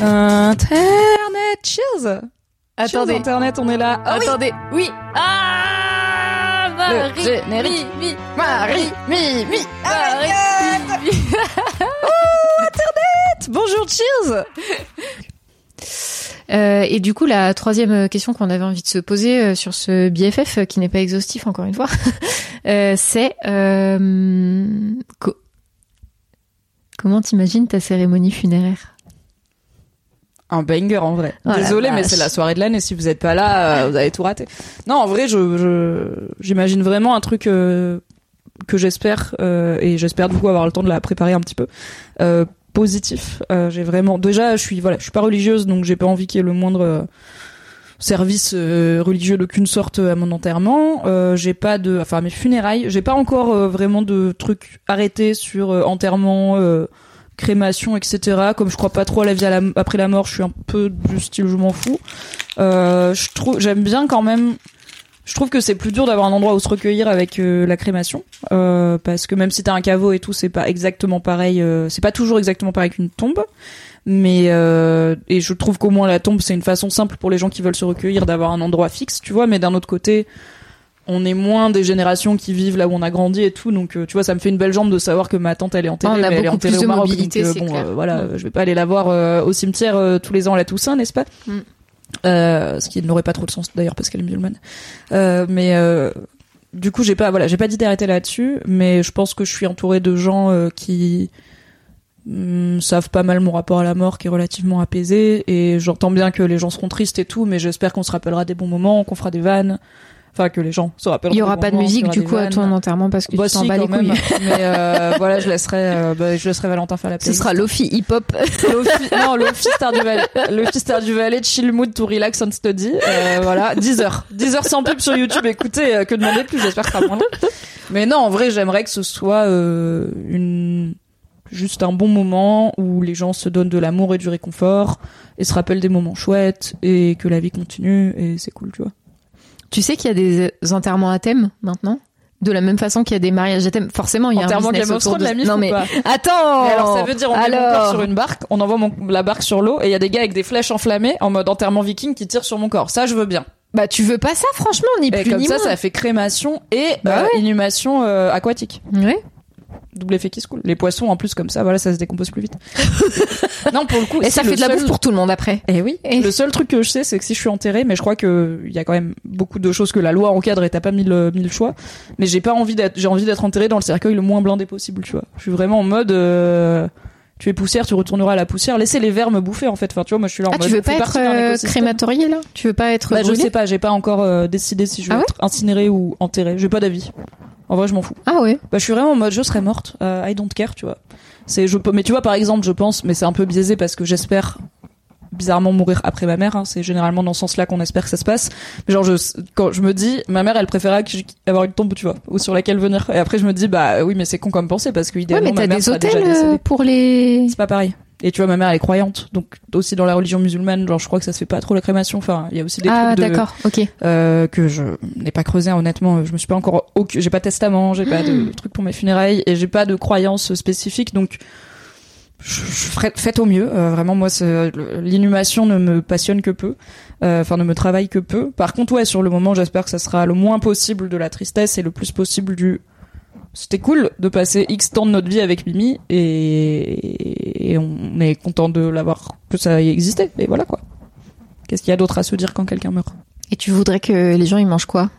Internet, cheers Attendez. Cheers, Internet, on est là. Ah oui, Attendez, oui. Ah Marie, Le générique. mi, mi, Marie, mi, mi, Marie, mi, mi. Bonjour, cheers Euh, et du coup, la troisième question qu'on avait envie de se poser euh, sur ce BFF, euh, qui n'est pas exhaustif encore une fois, euh, c'est euh, co- comment t'imagines ta cérémonie funéraire? Un banger en vrai. Oh Désolé, mais vache. c'est la soirée de l'année. Si vous êtes pas là, euh, vous avez tout raté. Non, en vrai, je j'imagine vraiment un truc euh, que j'espère euh, et j'espère du coup avoir le temps de la préparer un petit peu. Euh, positif. Euh, j'ai vraiment déjà, je suis voilà, je suis pas religieuse, donc j'ai pas envie qu'il y ait le moindre service religieux d'aucune sorte à mon enterrement. Euh, j'ai pas de, enfin mes funérailles, j'ai pas encore vraiment de trucs arrêtés sur enterrement, euh, crémation, etc. Comme je crois pas trop à la vie après la mort, je suis un peu du style je m'en fous. Euh, je trouve, j'aime bien quand même. Je trouve que c'est plus dur d'avoir un endroit où se recueillir avec euh, la crémation, euh, parce que même si t'as un caveau et tout, c'est pas exactement pareil. euh, c'est pas toujours exactement pareil qu'une tombe. Mais euh, et je trouve qu'au moins la tombe c'est une façon simple pour les gens qui veulent se recueillir d'avoir un endroit fixe, tu vois. Mais d'un autre côté, on est moins des générations qui vivent là où on a grandi et tout, donc euh, tu vois, ça me fait une belle jambe de savoir que ma tante elle est enterrée, On a mais elle est enterrée plus au de mobilité, donc, euh, bon, clair. euh, voilà, Mm. je vais pas aller la voir euh, au cimetière euh, tous les ans à la Toussaint, n'est-ce pas? Mm. euh, Ce qui n'aurait pas trop de sens d'ailleurs parce qu'elle est musulmane. Mais du coup, j'ai pas, voilà, j'ai pas dit d'arrêter là-dessus, mais je pense que je suis entourée de gens qui hum, savent pas mal mon rapport à la mort qui est relativement apaisé et j'entends bien que les gens seront tristes et tout mais j'espère qu'on se rappellera des bons moments qu'on fera des vannes enfin que les gens se rappelleront Il y aura pas de musique du coup à ton enterrement parce que Bah tu t'en si, bats les même. couilles. mais euh, voilà je laisserai euh, bah, je laisserai Valentin faire la Ce playlist sera Lofi hip hop. Lofi, non, Lofi Star du Valais. Lofi Star du Valais, chill mood to relax and study. Euh, voilà, 10 heures. 10 heures sans pub sur YouTube. Écoutez, que demander de plus, j'espère que ça moins. Mais non, en vrai, j'aimerais que ce soit une juste un bon moment où les gens se donnent de l'amour et du réconfort et se rappellent des moments chouettes et que la vie continue et c'est cool, tu vois. Tu sais qu'il y a des enterrements à thème maintenant? De la même façon qu'il y a des mariages à thème. Forcément, il y a Enterrement un business Game of Thrones, la mif Non mais attends. Mais alors ça veut dire on met mon Alors corps sur une barque, on envoie mon, la barque sur l'eau et il y a des gars avec des flèches enflammées en mode enterrement viking qui tirent sur mon corps. Ça je veux bien. Bah tu veux pas ça franchement ni Et plus comme ni ça, moins. ça fait crémation et Bah euh, ouais. inhumation euh, aquatique. Ouais. Double effet qui se coule. Les poissons en plus comme ça, voilà, ça se décompose plus vite. non, pour le coup, Et ça fait de la bouffe pour tout le monde après. Eh oui. Et- Le seul truc que je sais, c'est que si je suis enterrée, mais je crois que il y a quand même beaucoup de choses que la loi encadre et t'as pas mille, euh, mille choix. Mais j'ai pas envie d'être, j'ai envie d'être enterrée dans le cercueil le moins blindé possible, tu vois. Je suis vraiment en mode, euh, tu es poussière, tu retourneras à la poussière. Laissez les vers me bouffer, en fait. Enfin, tu vois, moi, je suis là en Ah, mode, tu veux pas être euh, crématorié là? Tu veux pas être Bah, je sais pas, j'ai pas encore euh, décidé si je veux Ah ouais? être incinérée ou enterrée. J'ai pas d'avis. En vrai, je m'en fous. Ah ouais. Bah, je suis vraiment en mode je serais morte. Euh, I don't care, tu vois. C'est je peux mais tu vois par exemple, je pense mais c'est un peu biaisé parce que j'espère bizarrement mourir après ma mère, hein. c'est généralement dans ce sens-là qu'on espère que ça se passe. Mais genre je quand je me dis ma mère elle préférait avoir une tombe, tu vois, ou sur laquelle venir. Et après je me dis bah oui, mais c'est con comme pensée parce que Ouais, idéalement mais ma t'as mère des hôtels euh, pour les. C'est pas pareil. Et tu vois ma mère elle est croyante. Donc aussi dans la religion musulmane, genre je crois que ça se fait pas trop la crémation. Enfin, il y a aussi des Ah trucs de d'accord. Ok. euh, que je n'ai pas creusé honnêtement je me suis pas encore j'ai pas de testament j'ai pas de truc pour mes funérailles et j'ai pas de croyance spécifique donc je, je ferai- faites au mieux Euh, vraiment moi l'inhumation ne me passionne que peu Euh, enfin ne me travaille que peu par contre ouais sur le moment j'espère que ça sera le moins possible de la tristesse et le plus possible du c'était cool de passer X temps de notre vie avec Mimi et, et on est content de l'avoir que ça ait existé et voilà quoi qu'est-ce qu'il y a d'autre à se dire quand quelqu'un meurt? Et tu voudrais que les gens ils mangent quoi?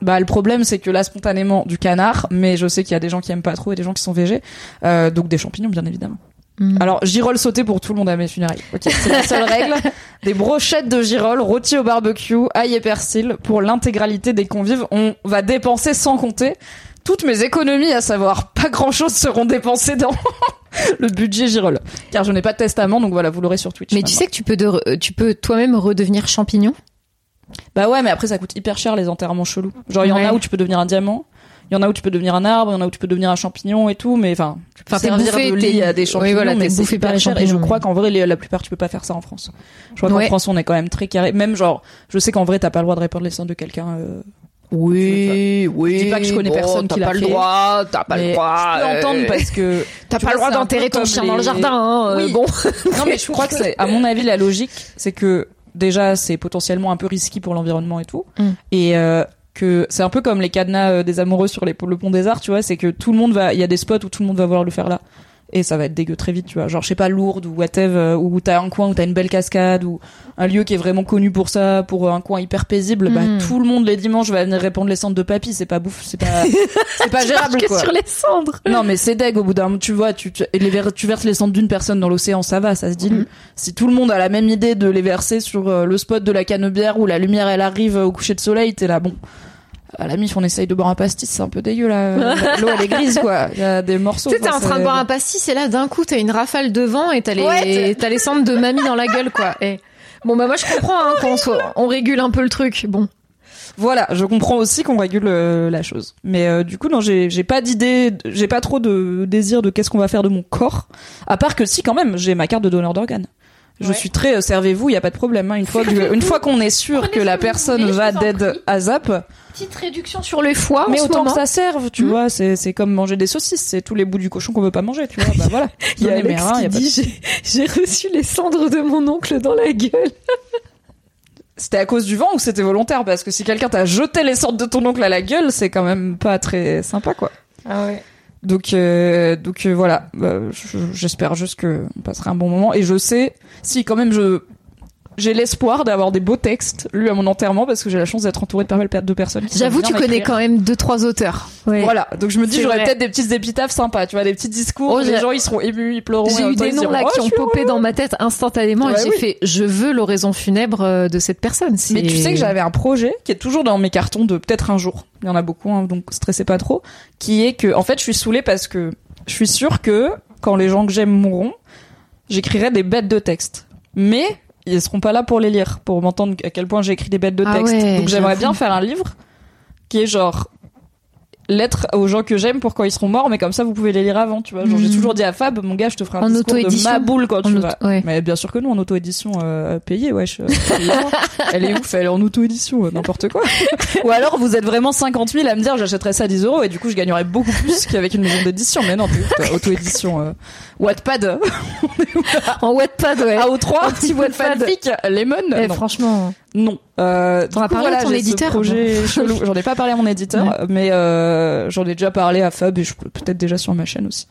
Bah le problème c'est que là spontanément du canard, mais je sais qu'il y a des gens qui aiment pas trop et des gens qui sont végés, euh, donc des champignons bien évidemment. Hmm. Alors girole sauté pour tout le monde à mes funérailles. Ok, c'est la seule règle. Des brochettes de girole rôties au barbecue, ail et persil pour l'intégralité des convives. On va dépenser sans compter. Toutes mes économies, à savoir pas grand chose, seront dépensées dans le budget Girol. Car je n'ai pas de testament, donc voilà, vous l'aurez sur Twitch. Mais tu sais que tu peux, de- tu peux toi-même redevenir champignon? Bah ouais, mais après ça coûte hyper cher les enterrements chelous. Genre il y en a où tu peux devenir un diamant, il y en a où tu peux devenir un arbre, il y en a où tu peux devenir un champignon et tout, mais enfin, tu peux Enfin, t'es servir bouffé, de lit à des oui, champignons, voilà, mais bouffé par les cher. Et je champignons, crois qu'en vrai, les- la plupart, tu peux pas faire ça en France. Je crois Ouais. qu'en France, on est quand même très carré. Même genre, je sais qu'en vrai, t'as pas le droit de répandre les cendres de quelqu'un. euh, Oui, oui. Je dis pas que je connais personne qui t'as l'a pas le droit, t'as pas le droit. Je peux euh, entendre parce que T'as pas le droit d'enterrer ton chien dans le jardin. hein, euh, Oui. Bon. Non, mais je crois que c'est, à mon avis, la logique, c'est que déjà, c'est potentiellement un peu risqué pour l'environnement et tout. Mm. Et euh, que c'est un peu comme les cadenas des amoureux sur les, le pont des arts, tu vois, c'est que tout le monde va, il y a des spots où tout le monde va vouloir le faire là. Et ça va être dégueu très vite, tu vois. Genre, je sais pas, Lourdes ou whatever, euh, où t'as un coin où t'as une belle cascade, ou un lieu qui est vraiment connu pour ça, pour un coin hyper paisible, bah, Mm. tout le monde les dimanches va venir répandre les cendres de papy, c'est pas bouffe, c'est pas, c'est pas gérable, que quoi. sur les cendres. Non, mais c'est deg au bout d'un moment. Tu vois, tu, tu, les ver- tu verses les cendres d'une personne dans l'océan, ça va, ça se dilue. Mhm. Si tout le monde a la même idée de les verser sur euh, le spot de la canebière où la lumière elle arrive euh, au coucher de soleil, t'es là, bon. À la mif, on essaye de boire un pastis, c'est un peu dégueu là. L'eau elle est grise quoi. Il y a des morceaux. Tu sais, t'es en train de boire un pastis et là, d'un coup, t'as une rafale de vent et t'as les, Ouais, t'as les cendres de mamie dans la gueule, quoi. Et... Bon, bah, moi, je comprends, hein, qu'on soit, on régule un peu le truc. Bon. Voilà, je comprends aussi qu'on régule euh, la chose. Mais euh, du coup, non, j'ai j'ai pas d'idée, j'ai pas trop de désir de qu'est-ce qu'on va faire de mon corps. À part que si, quand même, j'ai ma carte de donneur d'organes. Je Ouais. suis très euh, servez-vous, il y a pas de problème. hein. Une fois que, une fois qu'on est sûr Prenez que la personne voulez, va prie. à zap, Petite réduction sur les foie. mais en ce autant que ça serve, tu Mhm. vois. C'est c'est comme manger des saucisses, c'est tous les bouts du cochon qu'on veut pas manger, tu vois. Bah voilà. Il y a Alex qui y a dit j'ai- reçu les cendres de mon oncle dans la gueule. C'était à cause du vent ou c'était volontaire? Parce que si quelqu'un t'a jeté les sortes de ton oncle à la gueule, c'est quand même pas très sympa, quoi. Ah ouais. Donc, euh, donc euh, voilà, Bah, je- j'espère juste que on passera un bon moment. Et je sais, si quand même je j'ai l'espoir d'avoir des beaux textes lus à mon enterrement parce que j'ai la chance d'être entourée de pas mal de personnes. J'avoue, tu connais quand même deux, trois auteurs. Ouais. Voilà, donc je me dis j'aurais peut-être des petites épitaphes sympas, tu vois, des petits discours. Oh, où les gens ils seront émus, ils pleureront. J'ai eu des noms là Oh, qui ont popé dans ma tête instantanément Ouais, et j'ai oui. fait je veux l'oraison funèbre euh, de cette personne. Mais tu sais que j'avais un projet qui est toujours dans mes cartons de peut-être un jour. Il y en a beaucoup, hein, donc stressez pas trop. Qui est que, en fait, je suis saoulée parce que je suis sûre que quand les gens que j'aime mourront, j'écrirai des bêtes de texte. Mais ils seront pas là pour les lire, pour m'entendre à quel point j'ai écrit des bêtes de Ah texte. ouais, donc j'aimerais bien faire un livre qui est genre lettres aux gens que j'aime pour quand ils seront morts, mais comme ça vous pouvez les lire avant, tu vois. Genre j'ai Mhm. toujours dit à Fab, mon gars, je te ferai un En discours de ma boule quand tu vas. ouais. Mais bien sûr que nous, en auto-édition euh, payée, wesh. euh, elle est ouf, elle est en auto-édition, euh, n'importe quoi. Ou alors, vous êtes vraiment 50 000 à me dire, j'achèterais ça à 10 euros et du coup, je gagnerais beaucoup plus qu'avec une maison d'édition. Mais non, auto-édition. Euh, Wattpad, En Wattpad, ouais. AO3, Un petit Wattpad. Lemon. Eh, non. franchement. Non. Euh, T'en as parlé à ton éditeur projet chelou. J'en ai pas parlé à mon éditeur, Ouais. mais euh, j'en ai déjà parlé à Fab et je peut-être déjà sur ma chaîne aussi.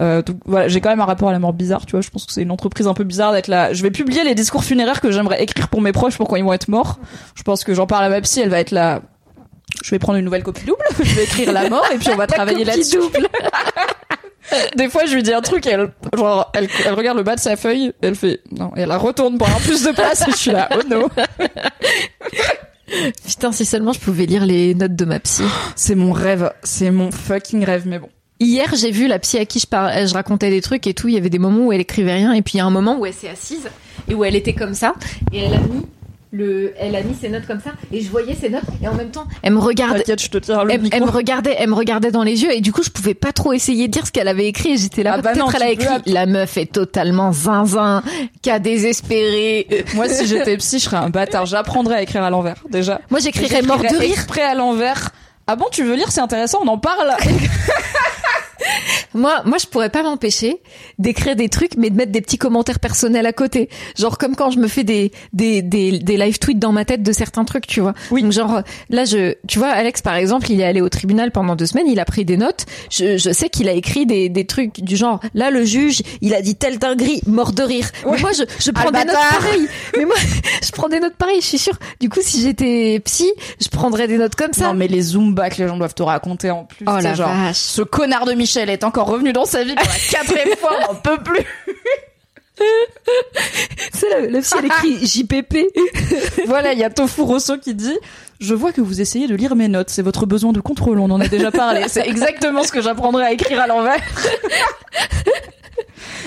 Euh, donc voilà, j'ai quand même un rapport à la mort bizarre, tu vois. Je pense que c'est une entreprise un peu bizarre d'être là. Je vais publier les discours funéraires que j'aimerais écrire pour mes proches pour quand ils vont être morts. Je pense que j'en parle à ma psy, elle va être là. Je vais prendre une nouvelle copie double, je vais écrire la mort et puis on va travailler là-dessus. Des fois, je lui dis un truc, elle, genre, elle, elle regarde le bas de sa feuille, elle fait, non, et elle la retourne pour avoir plus de place, et je suis là, oh non. Putain, si seulement je pouvais lire les notes de ma psy. C'est mon rêve, c'est mon fucking rêve, mais bon. Hier, j'ai vu la psy à qui je, parlais, je racontais des trucs et tout. Il y avait des moments où elle écrivait rien et puis il y a un moment où elle s'est assise et où elle était comme ça et elle a mis le, elle a mis ses notes comme ça et je voyais ses notes et en même temps, elle me regardait. Je te tire le Elle, me regardait, elle me regardait dans les yeux et du coup je pouvais pas trop essayer de dire ce qu'elle avait écrit et j'étais là Ah bah peut-être elle a peux écrit la meuf est totalement zinzin, qu'a désespéré. Moi, si j'étais psy, je serais un bâtard. J'apprendrais à écrire à l'envers, déjà. Moi j'écrirais mort de rire. Exprès à l'envers. Ah bon, tu veux lire, c'est intéressant, on en parle. Moi, moi, je pourrais pas m'empêcher d'écrire des trucs, mais de mettre des petits commentaires personnels à côté. Genre comme quand je me fais des des des, des live tweets dans ma tête de certains trucs, tu vois. Oui. Donc genre là, je, tu vois, Alex par exemple, il est allé au tribunal pendant deux semaines, il a pris des notes. Je, je sais qu'il a écrit des des trucs du genre là le juge, il a dit telle dinguerie, mort de rire. Mais moi, je je prends des notes pareilles. Mais moi, je prends des notes pareilles. Je suis sûre. Du coup, si j'étais psy, je prendrais des notes comme ça. Non, mais les que les gens doivent te raconter en plus. Oh la genre, vache. ce connard de Michel est encore revenu dans sa vie pour la quatrième fois, on n'en peut plus. C'est la, la psy, elle écrit JPP. voilà, il y a Tofu Rosso qui dit Je vois que vous essayez de lire mes notes. C'est votre besoin de contrôle. On en a déjà parlé. C'est exactement ce que j'apprendrai à écrire à l'envers.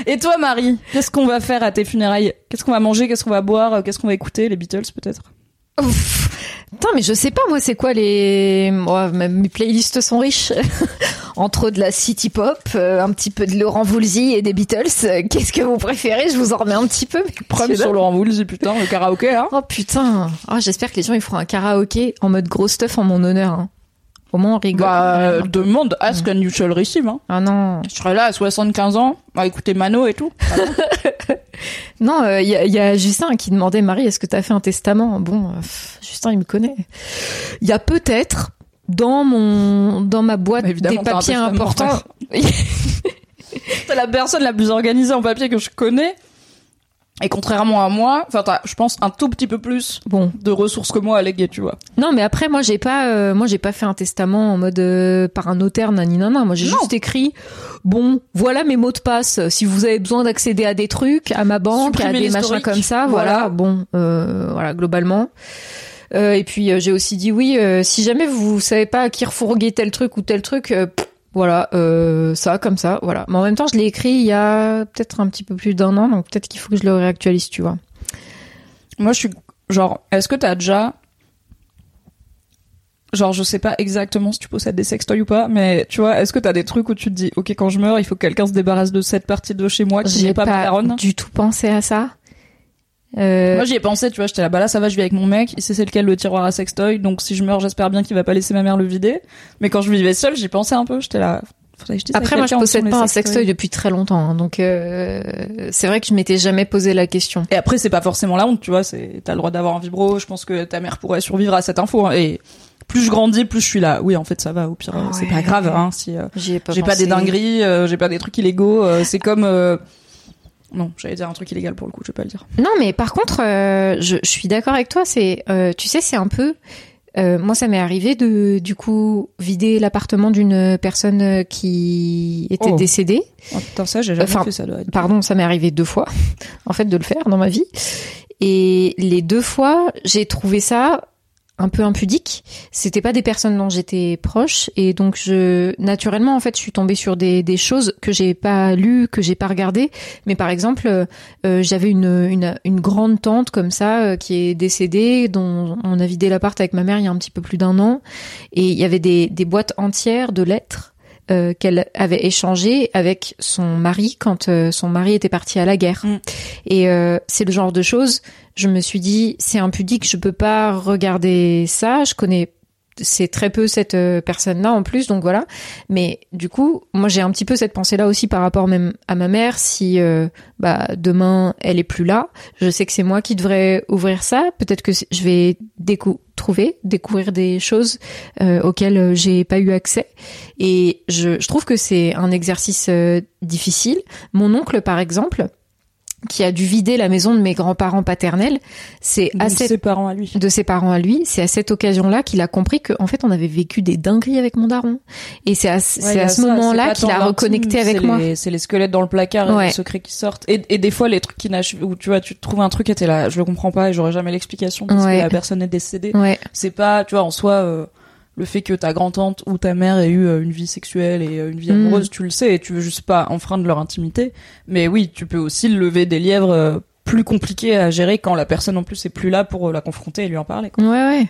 Et toi, Marie, qu'est-ce qu'on va faire à tes funérailles? Qu'est-ce qu'on va manger? Qu'est-ce qu'on va boire? Qu'est-ce qu'on va écouter Les Beatles, peut-être? Ouf. Attends, mais je sais pas, moi, c'est quoi les. Moi, mes playlists sont riches. Entre de la city pop, euh, un petit peu de Laurent Voulzy et des Beatles. Euh, Qu'est-ce que vous préférez? Je vous en remets un petit peu. mais Preuve sur Laurent Voulzy, putain, le karaoké, hein Oh putain. Oh, J'espère que les gens ils feront un karaoké en mode gros stuff en mon honneur. hein. On rigole. Bah, euh, demande ask and you shall receive, hein. Ah non. Je serai là à 75 ans, à écouter Mano et tout. Non, il y, a, y a Justin qui demandait Marie, est-ce que t'as fait un testament? Bon, euh, pff, Justin il me connaît. Il y a peut-être dans mon dans ma boîte Bah, des papiers importants. T'es la personne la plus organisée en papier que je connais. Et contrairement à moi, enfin, t'as, je pense, un tout petit peu plus bon, de ressources que moi à léguer, tu vois. non, mais après moi j'ai pas euh, moi j'ai pas fait un testament en mode euh, par un notaire nani nana. Moi j'ai Non. juste écrit bon, voilà mes mots de passe. Si vous avez besoin d'accéder à des trucs, à ma banque, Supprimer à des machins comme ça, Voilà. voilà. Bon, euh, voilà globalement. Euh, et puis euh, j'ai aussi dit oui, euh, si jamais vous savez pas à qui refourguer tel truc ou tel truc, euh, pff, voilà, euh, ça comme ça, voilà. Mais en même temps, je l'ai écrit il y a peut-être un petit peu plus d'un an, donc peut-être qu'il faut que je le réactualise, tu vois. Moi, je suis genre, est-ce que t'as déjà, genre, je sais pas exactement si tu possèdes des sextoys ou pas, mais tu vois, est-ce que t'as des trucs où tu te dis, ok, quand je meurs, il faut que quelqu'un se débarrasse de cette partie de chez moi qui n'est pas, ma daronne? du tout pensé à ça. Euh, Moi, j'y ai pensé, tu vois, j'étais là, bah là, ça va, je vis avec mon mec, il sait c'est lequel le tiroir à sextoy, donc si je meurs, j'espère bien qu'il va pas laisser ma mère le vider. Mais quand je vivais seule, j'y pensais un peu, j'étais là, faudrait que je dise à Après, moi, je possède pas un sextoy depuis très longtemps, hein, donc euh, c'est vrai que je m'étais jamais posé la question. Et après, c'est pas forcément la honte, tu vois, c'est, t'as le droit d'avoir un vibro, je pense que ta mère pourrait survivre à cette info, hein, et plus je grandis, plus je suis là. Oui, en fait, ça va, au pire, euh, c'est Ouais. pas grave, hein, si, euh, pas j'ai pas des dingueries, euh, j'ai pas des trucs illégaux, euh, c'est comme, euh, non, j'allais dire un truc illégal pour le coup, je vais pas le dire. Non, mais par contre, euh, je, je suis d'accord avec toi. C'est, euh, tu sais, c'est un peu. euh, moi, ça m'est arrivé de, du coup, vider l'appartement d'une personne euh, qui était Oh. décédée. Oh, putain, ça, j'ai jamais fait ça, doit être- Pardon, ça m'est arrivé deux fois, en fait, de le faire dans ma vie. Et les deux fois, j'ai trouvé ça un peu impudique. C'était pas des personnes dont j'étais proche, et donc je, naturellement, en fait, je suis tombée sur des, des choses que j'ai pas lues, que j'ai pas regardées. Mais par exemple, euh, j'avais une, une, une grande tante comme ça euh, qui est décédée, dont on a vidé l'appart avec ma mère il y a un petit peu plus d'un an, et il y avait des, des boîtes entières de lettres euh, qu'elle avait échangé avec son mari quand euh, son mari était parti à la guerre. Mm. Et euh, c'est le genre de choses, je me suis dit, c'est impudique, je peux pas regarder ça, je connais c'est très peu cette euh, personne-là en plus, donc voilà. Mais du coup, moi j'ai un petit peu cette pensée-là aussi par rapport même à ma mère. Si euh, bah demain elle est plus là, je sais que c'est moi qui devrais ouvrir ça. Peut-être que je vais décou trouver, découvrir des choses euh, auxquelles euh, j'ai pas eu accès. Et je, je trouve que c'est un exercice difficile. Mon oncle, par exemple, qui a dû vider la maison de mes grands-parents paternels, c'est à de cette ses parents à lui. de ses parents à lui, c'est à cette occasion-là qu'il a compris qu'en fait on avait vécu des dingueries avec mon daron. Et c'est à, c'est Ouais, à ce moment-là qu'il a reconnecté avec moi. C'est les squelettes dans le placard et les secrets qui sortent. Et, et des fois, les trucs qui n'achèvent, où tu vois, tu trouves un truc et t'es là, je le comprends pas et j'aurais jamais l'explication parce Ouais. que la personne est décédée. Ouais, C'est pas, tu vois, en soi, euh, le fait que ta grand-tante ou ta mère ait eu euh, une vie sexuelle et euh, une vie Mm. amoureuse, tu le sais et tu veux juste pas enfreindre leur intimité. Mais oui, tu peux aussi lever des lièvres euh, plus compliqués à gérer quand la personne en plus est plus là pour la confronter et lui en parler. Quoi. ouais, ouais.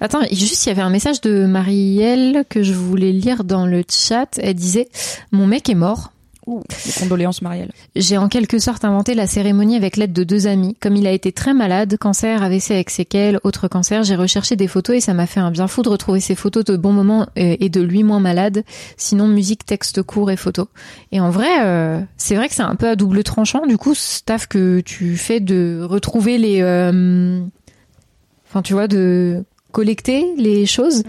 Attends, juste il y avait un message de Marielle que je voulais lire dans le chat. Elle disait mon mec est mort. Ouh, les condoléances Marielle. J'ai en quelque sorte inventé la cérémonie avec l'aide de deux amis. Comme il a été très malade, cancer, AVC avec séquelles, autre cancer, j'ai recherché des photos et ça m'a fait un bien fou de retrouver ces photos de bons moments euh, et de lui moins malade. Sinon, musique, texte court et photos. Et en vrai, euh, c'est vrai que c'est un peu à double tranchant. Du coup, ce taf que tu fais de retrouver les... euh, Enfin, tu vois, de collecter les choses.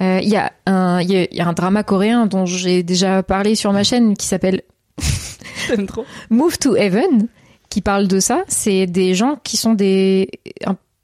Euh, Il y, a un- il y a- il y a un drama coréen dont j'ai déjà parlé sur ma chaîne qui s'appelle Trop. Move to Heaven, qui parle de ça, c'est des gens qui sont des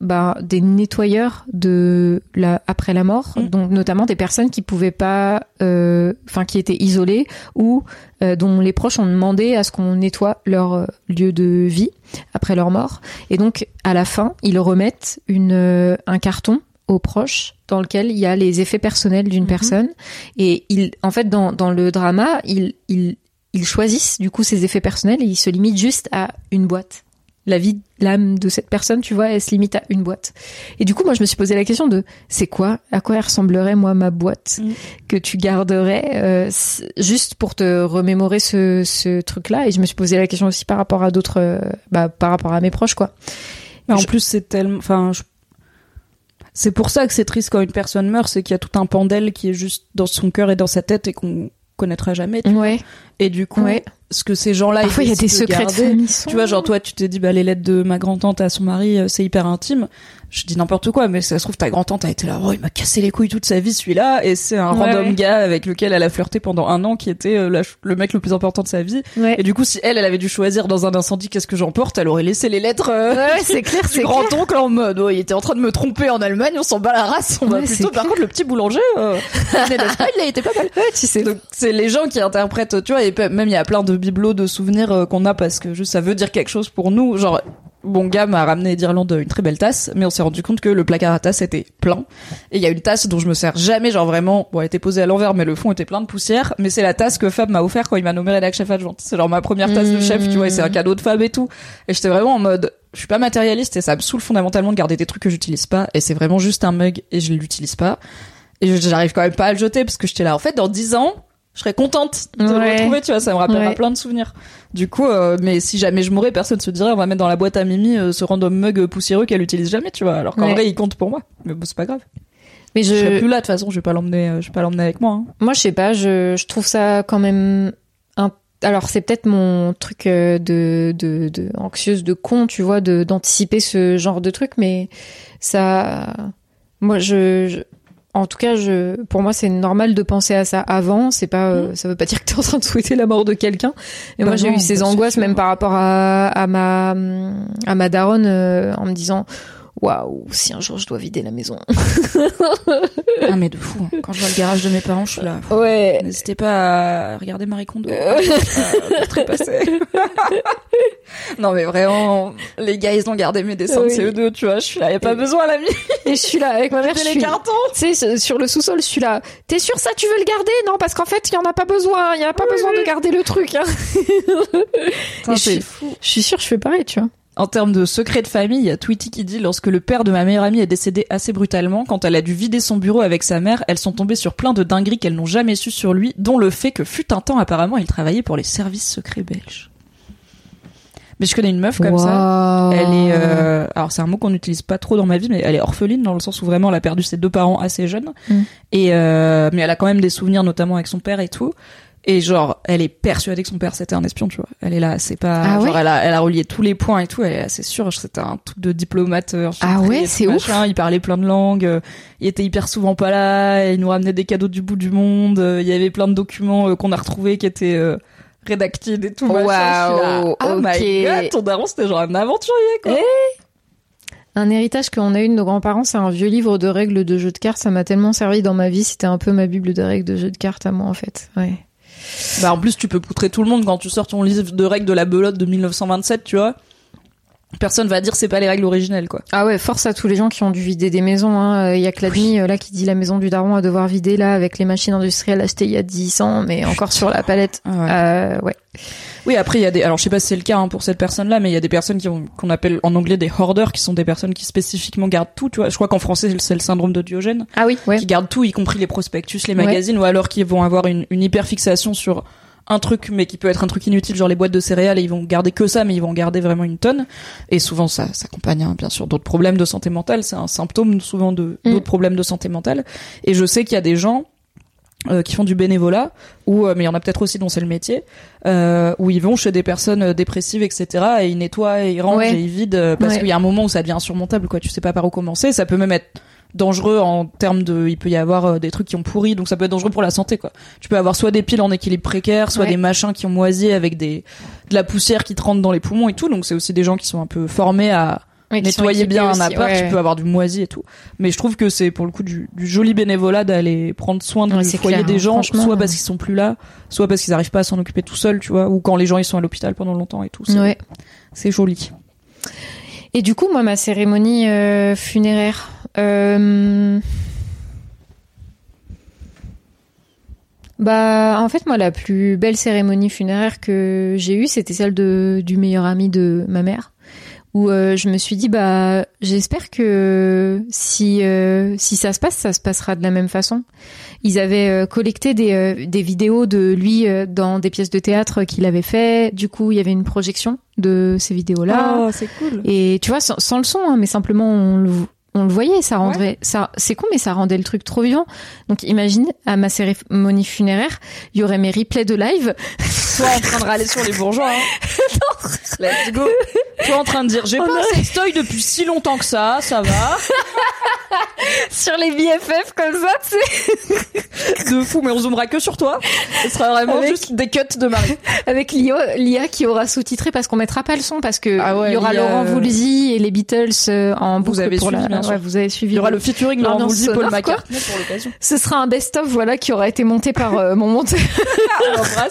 bah, des nettoyeurs de la après la mort, Mm. donc notamment des personnes qui pouvaient pas, euh, enfin qui étaient isolées ou euh, dont les proches ont demandé à ce qu'on nettoie leur euh, lieu de vie après leur mort. Et donc à la fin, ils remettent une euh, un carton aux proches dans lequel il y a les effets personnels d'une personne et il en fait dans, dans le drama ils ils ils choisissent du coup ces effets personnels et ils se limitent juste à une boîte la vie l'âme de cette personne tu vois elle se limite à une boîte et du coup moi je me suis posé la question de c'est quoi à quoi elle ressemblerait moi ma boîte Mm. que tu garderais euh, juste pour te remémorer ce ce truc là et je me suis posé la question aussi par rapport à d'autres euh, bah par rapport à mes proches quoi Mais en Je- plus, c'est tellement. Enfin, je- c'est pour ça que c'est triste quand une personne meurt, c'est qu'il y a tout un pan d'elle qui est juste dans son cœur et dans sa tête et qu'on connaîtra jamais. tu vois. Et du coup, Ouais. Ce que ces gens-là. parfois il y a des secrets de famille Tu vois, genre toi, tu t'es dit, bah les lettres de ma grand-tante à son mari, euh, c'est hyper intime. Je dis n'importe quoi, mais ça se trouve ta grand-tante a été là, oh il m'a cassé les couilles toute sa vie celui-là, et c'est un Ouais, random ouais. gars avec lequel elle a flirté pendant un an, qui était euh, la le mec le plus important de sa vie. ouais Et du coup, si elle, elle avait dû choisir dans un incendie qu'est-ce que j'emporte, elle aurait laissé les lettres. euh, c'est clair, c'est grand clair. oncle en mode, oh, il était en train de me tromper en Allemagne, on s'en bat la race, on va plutôt. Par clair. contre, le petit boulanger, euh, il était pas mal. Ouais, tu sais. Donc c'est les gens qui interprètent, tu vois, et même il y a plein de bibelots de souvenirs euh, qu'on a parce que juste ça veut dire quelque chose pour nous. Genre, mon gars m'a ramené d'Irlande une très belle tasse, mais on s'est rendu compte que le placard à tasse était plein. Et il y a une tasse dont je me sers jamais, genre vraiment, bon, elle était posée à l'envers, mais le fond était plein de poussière. Mais c'est la tasse que Fab m'a offert quand il m'a nommé rédac chef adjointe. C'est genre ma première tasse de chef, tu vois, et c'est un cadeau de Fab et tout. Et j'étais vraiment en mode, je suis pas matérialiste et ça me saoule fondamentalement de garder des trucs que j'utilise pas. Et c'est vraiment juste un mug et je l'utilise pas. Et j'arrive quand même pas à le jeter parce que j'étais là. En fait, dans 10 ans, je serais contente de le retrouver, tu vois, ça me rappellera Ouais. plein de souvenirs. Du coup, euh, mais si jamais je mourais, personne se dirait, on va mettre dans la boîte à Mimi euh, ce random mug poussiéreux qu'elle utilise jamais, tu vois. Alors qu'en Ouais. vrai, il compte pour moi. Mais bon, c'est pas grave. Mais Je je, plus là, de toute façon, je vais pas l'emmener, euh, je vais pas l'emmener avec moi. hein. moi, je sais pas, je, je trouve ça quand même un, alors c'est peut-être mon truc de, de, de anxieuse de con, tu vois, de, d'anticiper ce genre de truc, mais ça, moi, je, je- en tout cas, je, pour moi, c'est normal de penser à ça avant. C'est pas, euh, ça veut pas dire que t'es en train de souhaiter la mort de quelqu'un. Et Bah moi, j'ai eu ces angoisses même par rapport à, à ma, à ma daronne, euh, en me disant, waouh, si un jour je dois vider la maison. Ah, mais de fou. hein. Quand je vois le garage de mes parents, je suis là. Ouais. N'hésitez pas à regarder Marie Kondo. Euh. Euh, très passé. non mais vraiment, les gars ils ont gardé mes dessins Oui. de CO2, tu vois. Je suis là, y a pas Et- besoin l'ami. Et je suis là avec ma mère, je J'ai les suis, cartons. tu sais, sur le sous-sol, je suis là. T'es sûr ça, tu veux le garder? Non, parce qu'en fait, il y en a pas besoin. Il y a pas besoin de garder le truc. Hein. Putain, je c'est suis- fou. Je suis sûre, je fais pareil, tu vois. En termes de secret de famille, il y a Tweety qui dit lorsque le père de ma meilleure amie est décédé assez brutalement, quand elle a dû vider son bureau avec sa mère, elles sont tombées sur plein de dingueries qu'elles n'ont jamais su sur lui, dont le fait que fut un temps apparemment il travaillait pour les services secrets belges. Mais je connais une meuf comme ça. Elle est, euh, alors c'est un mot qu'on n'utilise pas trop dans ma vie, mais elle est orpheline dans le sens où vraiment elle a perdu ses deux parents assez jeunes. Mm. Et euh, mais elle a quand même des souvenirs, notamment avec son père et tout. Et genre, elle est persuadée que son père c'était un espion, tu vois. Elle est là, c'est pas, Ah genre ouais elle a, elle a relié tous les points et tout. Elle est assez sûre, c'était un truc de diplomate. euh, Ah ouais, c'est ouf. machin. Il parlait plein de langues. euh, Il était hyper souvent pas là. Il nous ramenait des cadeaux du bout du monde. euh, Il y avait plein de documents euh, qu'on a retrouvés qui étaient euh, rédactés et tout. machin. Waouh, Oh my god, ton daron c'était genre un aventurier quoi. Un héritage qu'on a eu de nos grands-parents, c'est un vieux livre de règles de jeux de cartes. Ça m'a tellement servi dans ma vie. C'était un peu ma bible de règles de jeux de cartes à moi, en fait. Ouais. Bah en plus tu peux poutrer tout le monde quand tu sors ton livre de règles de la belote de 1927, tu vois. Personne va dire c'est pas les règles originelles quoi. Ah ouais, force à tous les gens qui ont dû vider des maisons. Hein. Il y a que l'admi euh, là qui dit la maison du daron à devoir vider là avec les machines industrielles achetées il y a 10 ans, mais encore sur la palette. Ah ouais. Euh, ouais. Oui, après il y a des alors je sais pas si c'est le cas hein, pour cette personne-là mais il y a des personnes qui ont qu'on appelle en anglais des hoarders qui sont des personnes qui spécifiquement gardent tout, tu vois. Je crois qu'en français c'est le syndrome de Diogène Ah oui, ouais. qui gardent tout y compris les prospectus, les Ouais. magazines ou alors qui vont avoir une, une hyper fixation sur un truc mais qui peut être un truc inutile genre les boîtes de céréales et ils vont garder que ça mais ils vont garder vraiment une tonne et souvent ça s'accompagne hein, bien sûr d'autres problèmes de santé mentale c'est un symptôme souvent de Mm. d'autres problèmes de santé mentale et je sais qu'il y a des gens euh, qui font du bénévolat ou euh, mais il y en a peut-être aussi dont c'est le métier euh, où ils vont chez des personnes euh, dépressives etc et ils nettoient et ils rangent Ouais. et ils vident euh, parce Ouais. qu'il y a un moment où ça devient insurmontable quoi tu sais pas par où commencer ça peut même être dangereux en termes de il peut y avoir euh, des trucs qui ont pourri donc ça peut être dangereux pour la santé quoi. Tu peux avoir soit des piles en équilibre précaire soit Ouais. des machins qui ont moisi avec des de la poussière qui te rentre dans les poumons et tout donc c'est aussi des gens qui sont un peu formés à Ouais, nettoyer bien un appart ouais. tu peux avoir du moisi et tout. Mais je trouve que c'est pour le coup du, du joli bénévolat d'aller prendre soin du foyer clair, des hein, gens soit parce qu'ils sont plus là soit parce qu'ils arrivent pas à s'en occuper tout seuls tu vois ou quand les gens ils sont à l'hôpital pendant longtemps et tout c'est joli. Et du coup, moi, ma cérémonie euh, funéraire, Euh... Bah, en fait, moi, la plus belle cérémonie funéraire que j'ai eue, c'était celle de, du meilleur ami de ma mère, où euh, je me suis dit, bah, j'espère que si euh, si ça se passe, ça se passera de la même façon. Ils avaient euh, collecté des, des vidéos de lui dans des pièces de théâtre qu'il avait fait. Du coup, il y avait une projection de ces vidéos-là. Oh, c'est cool. Et tu vois, sans, sans le son, hein, mais simplement on le, on le voyait, ça rendrait, ça, c'est con, mais ça rendait le truc trop vivant. Donc imagine, à ma cérémonie funéraire, il y aurait mes replays de live. Toi en train de râler sur les bourgeois. Hein. Let's go. Toi en train de dire, j'ai Oh pas un sextoy depuis si longtemps que ça, ça va. sur les BFF comme ça, tu sais. De fou, mais on zoomera que sur toi. Ce sera vraiment Avec- juste des cuts de Marie. Avec l'IA, qui aura sous-titré parce qu'on mettra pas le son parce que Ah ouais, il y aura Laurent euh, Voulzy et les Beatles euh, en boucle avez pour suivi, la, bien sûr. ouais, vous avez suivi. Il y aura le featuring Laurent Voulzy, Paul sonore, quoi. McCartney pour l'occasion. Ce sera un best-of, voilà, qui aura été monté par euh, mon monteur. On.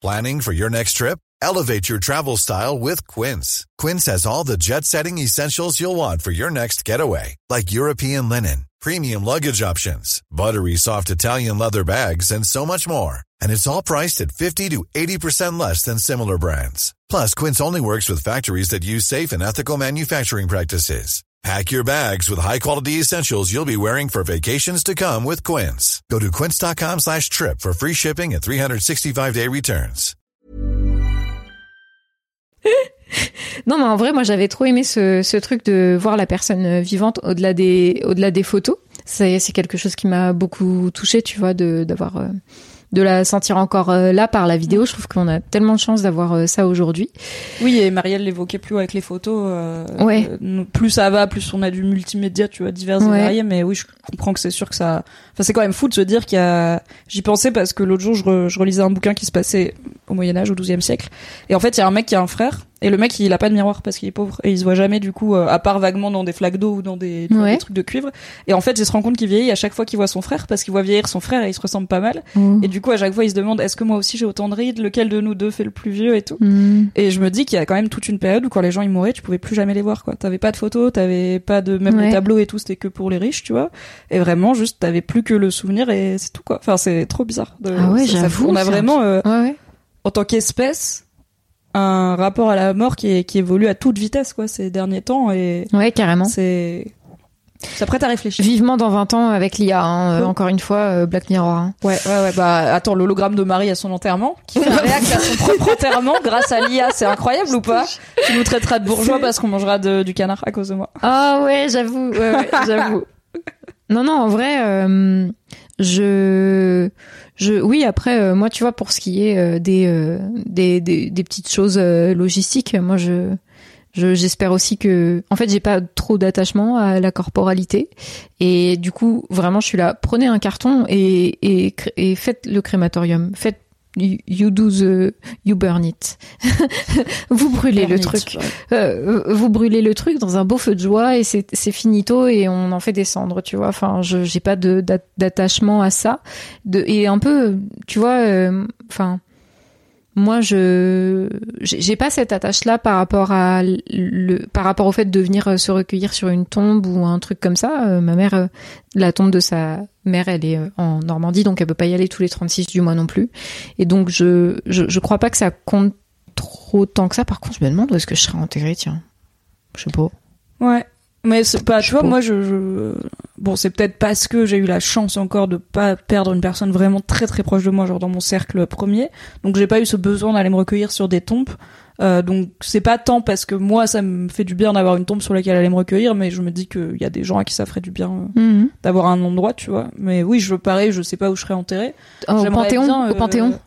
Planning for your next trip? Elevate your travel style with Quince. Quince has all the jet setting essentials you'll want for your next getaway, like European linen, premium luggage options, buttery soft Italian leather bags, and so much more. And it's all priced at 50 to 80% less than similar brands. Plus, Quince only works with factories that use safe and ethical manufacturing practices. Pack your bags with high-quality essentials you'll be wearing for vacations to come with Quince. Go to quince.com slash trip for free shipping and 365-day returns. Non, mais en vrai, moi, j'avais trop aimé ce, ce truc de voir la personne euh, vivante au-delà des, au-delà des photos. C'est, quelque chose qui m'a beaucoup touché, tu vois, d'avoir, euh, de la sentir encore euh, là par la vidéo. Je trouve qu'on a tellement de chance d'avoir euh, ça aujourd'hui. Oui, et Marielle l'évoquait plus avec les photos. euh, Ouais. euh, plus ça va, plus on a du multimédia, tu vois, divers et Ouais. variés. Mais oui, je comprends que c'est sûr que ça. Enfin, c'est quand même fou de se dire qu'il y a. J'y pensais parce que l'autre jour, je, re- je relisais un bouquin qui se passait au Moyen Âge, au XIIe siècle. Et en fait, il y a un mec qui a un frère. Et le mec, il a pas de miroir parce qu'il est pauvre et il se voit jamais du coup, euh, à part vaguement dans des flaques d'eau ou dans des, Ouais. trucs de cuivre. Et en fait, il se rend compte qu'il vieillit à chaque fois qu'il voit son frère parce qu'il voit vieillir son frère et il se ressemble pas mal. Et du coup, à chaque fois, il se demande est-ce que moi aussi j'ai autant de rides, lequel de nous deux fait le plus vieux et tout? Mm. Et je me dis qu'il y a quand même toute une période où quand les gens ils mouraient, tu pouvais plus jamais les voir quoi. T'avais pas de photos, t'avais pas de même Ouais. les tableaux et tout, c'était que pour les riches, tu vois. Et vraiment juste t'avais plus que le souvenir et c'est tout quoi. Enfin c'est trop bizarre. De, Ah ouais, j'avoue, On a vraiment euh, Ouais, ouais. en tant qu'espèce un rapport à la mort qui, est, qui évolue à toute vitesse quoi ces derniers temps et Ouais, carrément. c'est ça prête à réfléchir. Vivement dans 20 ans avec l'IA, hein, euh, encore une fois, euh, Black Mirror. hein. Ouais, ouais, ouais. Bah, attends, l'hologramme de Marie à son enterrement, qui fait un réact à son propre enterrement grâce à l'IA, c'est incroyable ou pas? Tu nous traiteras de bourgeois parce qu'on mangera de- du canard à cause de moi. Ah ouais, j'avoue, ouais, ouais, j'avoue. Non, non, en vrai, euh, je, je, oui, après, euh, moi, tu vois, pour ce qui est euh, des, des, des, petites choses logistiques, moi, je, je, j'espère aussi que, en fait, j'ai pas trop d'attachement à la corporalité, et du coup, vraiment, je suis là. Prenez un carton et et, et faites le crématorium, faites you you do the you burn it. vous brûlez le truc. Euh, vous brûlez le truc dans un beau feu de joie et c'est c'est finito et on en fait descendre, tu vois. Enfin, je j'ai pas de d'attachement à ça. De et un peu, tu vois, euh, enfin. moi, je j'ai pas cette attache-là par rapport à le par rapport au fait de venir euh, se recueillir sur une tombe ou un truc comme ça. Euh, ma mère, euh, la tombe de sa mère, elle est euh, en Normandie, donc elle peut pas y aller tous les 36 du mois non plus. Et donc je je, je crois pas que ça compte trop tant que ça. Par contre, je me demande où est-ce que je serais enterrée, tiens. Je sais pas. Ouais. Mais c'est pas, Je tu vois, moi, je, je... bon, c'est peut-être parce que j'ai eu la chance encore de pas perdre une personne vraiment très très proche de moi, genre dans mon cercle premier. Donc j'ai pas eu ce besoin d'aller me recueillir sur des tombes. Euh, donc c'est pas tant parce que moi ça me fait du bien d'avoir une tombe sur laquelle aller me recueillir, mais je me dis qu'il y a des gens à qui ça ferait du bien euh, Mhm. d'avoir un endroit, tu vois. Mais oui, je pareil, je sais pas où je serais enterrée. Au J'aimerais Panthéon, bien, au euh, Panthéon.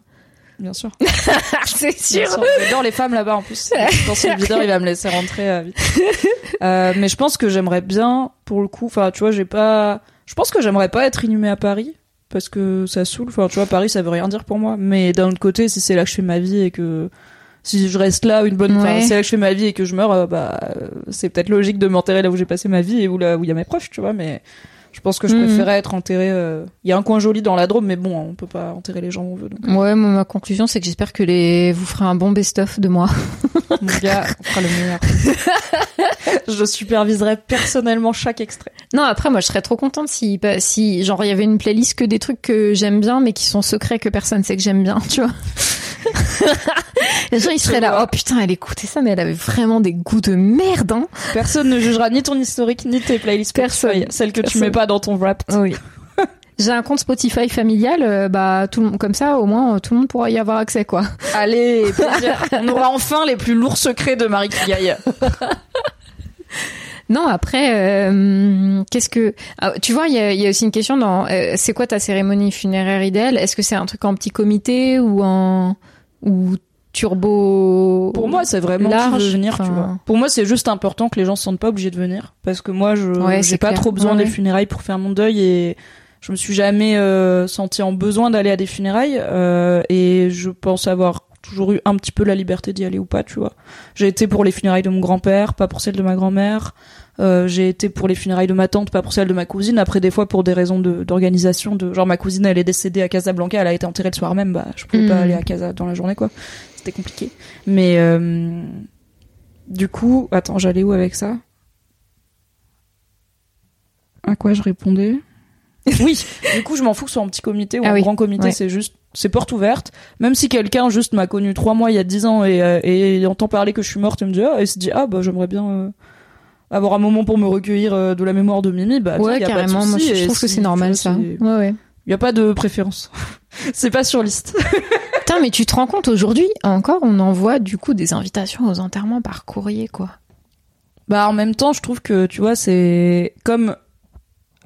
Bien sûr. C'est sûr, J'adore les femmes là-bas en plus. Je pense que le videur il va me laisser rentrer euh, vite. Euh, mais je pense que j'aimerais bien, pour le coup, enfin tu vois, j'ai pas. Je pense que j'aimerais pas être inhumé à Paris parce que ça saoule. Enfin tu vois, Paris ça veut rien dire pour moi. Mais d'un autre côté, si c'est là que je fais ma vie et que si je reste là une bonne, Ouais. c'est là que je fais ma vie et que je meurs, euh, bah euh, c'est peut-être logique de m'enterrer là où j'ai passé ma vie et où là où il y a mes proches, tu vois. Mais je pense que je Mhm. préférais être enterré. euh, Il y a un coin joli dans la Drôme, mais bon, on peut pas enterrer les gens où on veut. Donc, Ouais, moi, ma conclusion, c'est que j'espère que les vous ferez un bon best-of de moi. mon gars, on fera le meilleur. je superviserai personnellement chaque extrait. Non, après, moi, je serais trop contente si, bah, si, genre, il y avait une playlist que des trucs que j'aime bien, mais qui sont secrets que personne sait que j'aime bien, tu vois. Les gens, ils seraient là, oh putain, elle écoutait ça, mais elle avait vraiment des goûts de merde, hein. Personne ne jugera ni ton historique ni tes playlists Personne. Celles que tu mets pas dans ton rap. Oui. J'ai un compte Spotify familial, euh, bah tout le monde comme ça, au moins euh, tout le monde pourra y avoir accès, quoi. Allez, on aura enfin les plus lourds secrets de Marie Kigaille. Non, après, euh, qu'est-ce que ah, tu vois Il y a, y a aussi une question dans c'est quoi ta cérémonie funéraire idéale? Est-ce que c'est un truc en petit comité ou en ou turbo Pour moi, c'est vraiment large, qui veut venir, tu vois. Pour moi, c'est juste important que les gens se sentent pas obligés de venir, parce que moi, je Ouais, j'ai pas clair. trop besoin Ouais, des funérailles pour faire mon deuil et je me suis jamais euh, senti en besoin d'aller à des funérailles euh, et je pense avoir toujours eu un petit peu la liberté d'y aller ou pas, tu vois. J'ai été pour les funérailles de mon grand-père, pas pour celles de ma grand-mère. Euh, j'ai été pour les funérailles de ma tante, pas pour celles de ma cousine. Après, des fois, pour des raisons d'organisation, de, genre ma cousine, elle est décédée à Casablanca, elle a été enterrée le soir même, bah, je pouvais pas aller à Casa dans la journée, quoi. C'était compliqué. Mais euh, du coup, attends, j'allais où avec ça? À quoi je répondais? Oui, du coup, je m'en fous que ce soit en petit comité ou Ah en oui, grand comité, ouais. c'est juste, c'est porte ouverte. Même si quelqu'un juste m'a connu trois mois il y a dix ans et, euh, et entend parler que je suis morte et me dit ah, et se dit ah bah j'aimerais bien euh, avoir un moment pour me recueillir euh, de la mémoire de Mimi, bah Ouais, tiens, y a carrément. Pas de Moi, souci, je, trouve que c'est normal ça. Ouais, ouais. Y a pas de préférence. c'est pas sur liste. Putain, mais tu te rends compte aujourd'hui encore, on envoie du coup des invitations aux enterrements par courrier, quoi. Bah en même temps, je trouve que tu vois, c'est comme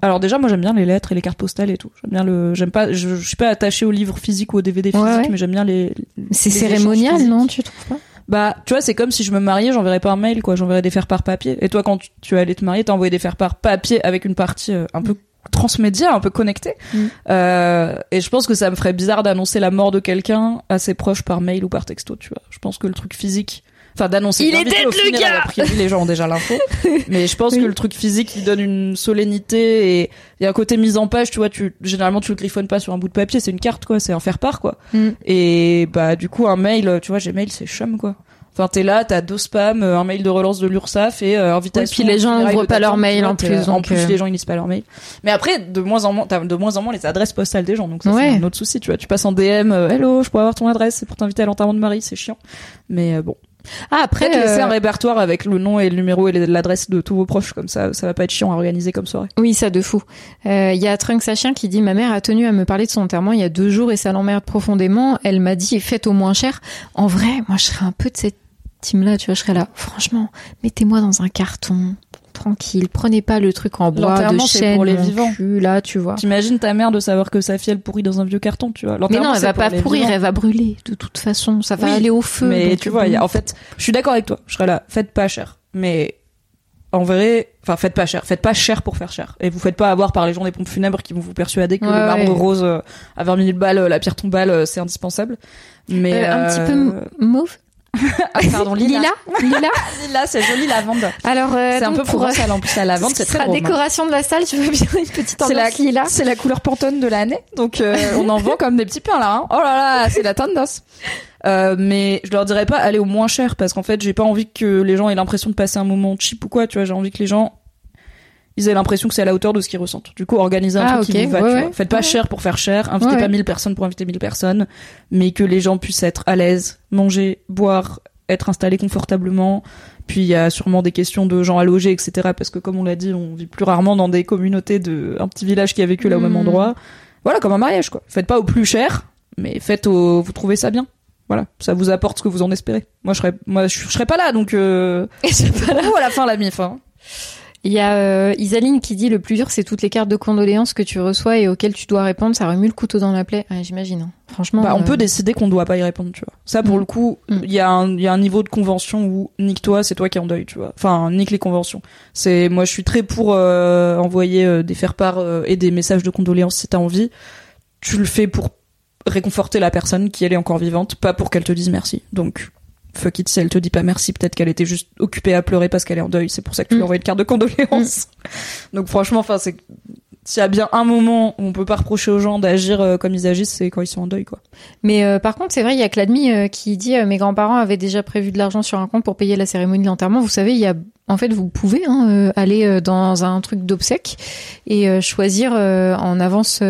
alors déjà moi j'aime bien les lettres et les cartes postales et tout. J'aime bien le j'aime pas je, je suis pas attachée aux livres physiques ou aux DVD physiques Ouais, ouais. mais j'aime bien les C'est cérémonial, non. Tu trouves pas? Bah, tu vois, c'est comme si je me mariais, j'enverrais pas un mail, quoi. J'enverrais des faire par papier. Et toi, quand tu, tu allais te marier, t'as envoyé des faire par papier avec une partie euh, un peu transmédia, un peu connectée. Mm. Euh, et je pense que ça me ferait bizarre d'annoncer la mort de quelqu'un à ses proches par mail ou par texto, tu vois. Je pense que le truc physique, enfin d'annoncer. Il est dead, le gars priori, les gens ont déjà l'info. Mais je pense Oui. que le truc physique, il donne une solennité et il y a un côté mise en page, tu vois. Tu généralement tu le griffonnes pas sur un bout de papier, c'est une carte, quoi. C'est un faire part, quoi. Mm. Et bah du coup un mail, tu vois, Gmail c'est chum quoi. Enfin t'es là, t'as deux spams, euh, un mail de relance de l'URSSAF et euh, invitation. Oui, puis les gens funérailles ouvrent de pas leur mail en plus. En plus euh, les gens ils lisent pas leur mail. Mais après de moins en moins, t'as de moins en moins les adresses postales des gens, donc ça Ouais. c'est un autre souci. Tu vois, tu passes en DM, euh, hello, je pourrais avoir ton adresse, c'est pour t'inviter à l'enterrement de Marie, c'est chiant. Mais euh, bon, Ah, après, peut-être laisser euh, un répertoire avec le nom et le numéro et l'adresse de tous vos proches comme ça, ça va pas être chiant à organiser comme soirée. Oui, ça de fou. Euh, Il y a Trunks Sachien qui dit ma mère a tenu à me parler de son enterrement il y a deux jours et ça l'emmerde profondément. Elle m'a dit faites au moins cher. En vrai, moi je serais un peu de cette team là, tu vois, je serais là. Franchement, mettez-moi dans un carton, tranquille. Prenez pas le truc en bois de chêne, pour les vivants. cul, là, tu vois. T'imagines ta mère de savoir que sa fille elle pourrit dans un vieux carton, tu vois. Mais non, elle va pas pourrir, vivants. elle va brûler de toute façon. Ça va Oui, aller au feu. Mais tu vois, bon. il y a- en fait, je suis d'accord avec toi. Je serais là, faites pas cher. Mais en vrai, enfin, faites pas cher. Faites pas cher pour faire cher. Et vous faites pas avoir par les gens des pompes funèbres qui vont vous persuader que Ouais, le marbre ouais. rose euh, à 20 000 balles, euh, la pierre tombale, euh, c'est indispensable. Mais Euh, un petit peu mauve? Ah, pardon, Lila. lila. Lila. Lila, c'est joli lavande. Alors, euh, c'est un peu pour, provençal en plus la lavande, ce c'est très hein. décoration de la salle, tu veux bien une petite C'est la, ambiance lila. c'est la couleur pantone de l'année, donc euh, on en vend comme des petits pains là. Hein. Oh là là, c'est la tendance. Euh, mais je leur dirais pas aller au moins cher parce qu'en fait j'ai pas envie que les gens aient l'impression de passer un moment cheap ou quoi. Tu vois, j'ai envie que les gens ils aient l'impression que c'est à la hauteur de ce qu'ils ressentent. Du coup, organisez un Ah, truc qui vous va. ouais, tu ouais. vois. Faites pas Ouais. cher pour faire cher. Invitez pas ouais. 1000 personnes pour inviter 1000 personnes, mais que les gens puissent être à l'aise, manger, boire, être installés confortablement. Puis il y a sûrement des questions de gens à loger, etc. Parce que comme on l'a dit, on vit plus rarement dans des communautés de un petit village qui a vécu là au même Mhm. endroit. Voilà, comme un mariage quoi. Faites pas au plus cher, mais faites au vous trouvez ça bien. Voilà, ça vous apporte ce que vous en espérez. Moi je serais moi je, je serais pas là donc euh... vous à la fin la mif hein. Il y a euh, Isaline qui dit le plus dur c'est toutes les cartes de condoléances que tu reçois et auxquelles tu dois répondre, ça remue le couteau dans la plaie. Ah, J'imagine. hein. Franchement. Bah, on euh, peut décider qu'on doit pas y répondre, tu vois. Ça, pour Mm. le coup, il Mm. y, a un- il y a un niveau de convention où nique-toi, c'est toi qui es en deuil, tu vois. Enfin, nique les conventions. C'est, moi, je suis très pour euh, envoyer euh, des faire-part euh, et des messages de condoléances si t'as envie. Tu le fais pour réconforter la personne qui elle est encore vivante, pas pour qu'elle te dise merci. Donc, fuck it, si elle te dit pas merci, peut-être qu'elle était juste occupée à pleurer parce qu'elle est en deuil. C'est pour ça que tu lui Mm. envoies une carte de condoléances. Donc, franchement, enfin, c'est s'il y a bien un moment où on peut pas reprocher aux gens d'agir euh, comme ils agissent, c'est quand ils sont en deuil, quoi. Mais euh, par contre, c'est vrai, il y a Cladmi euh, qui dit euh, mes grands-parents avaient déjà prévu de l'argent sur un compte pour payer la cérémonie d'enterrement. Vous savez, il y a en fait, vous pouvez hein, euh, aller euh, dans un truc d'obsèques et euh, choisir euh, en avance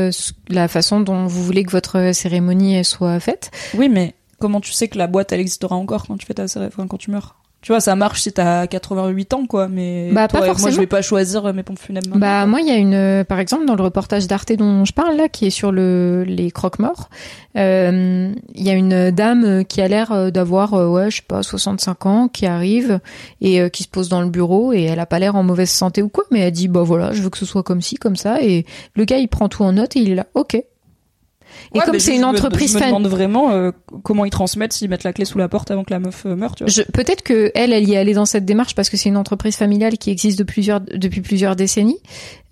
la façon dont vous voulez que votre cérémonie soit faite. Oui, mais comment tu sais que la boîte elle existera encore quand tu fais ta enfin, quand tu meurs Tu vois, ça marche si t'as 88 ans, quoi. Mais Bah, toi pas moi, je vais pas choisir euh, mes pompes funèbres. Bah moi, il y a une, euh, par exemple, dans le reportage d'Arte dont je parle là, qui est sur le les croque-morts, euh, il y a une dame qui a l'air d'avoir, euh, ouais, je sais pas, 65 ans, qui arrive et euh, qui se pose dans le bureau et elle a pas l'air en mauvaise santé ou quoi, mais elle dit bah voilà, je veux que ce soit comme ci, comme ça, et le gars il prend tout en note et il est là, ok. Et Ouais, comme c'est une me- entreprise Je me demande vraiment euh, comment ils transmettent s'ils mettent la clé sous la porte avant que la meuf euh, meure, tu vois. Peut-être que elle, elle y est allée dans cette démarche parce que c'est une entreprise familiale qui existe de plusieurs, depuis plusieurs décennies.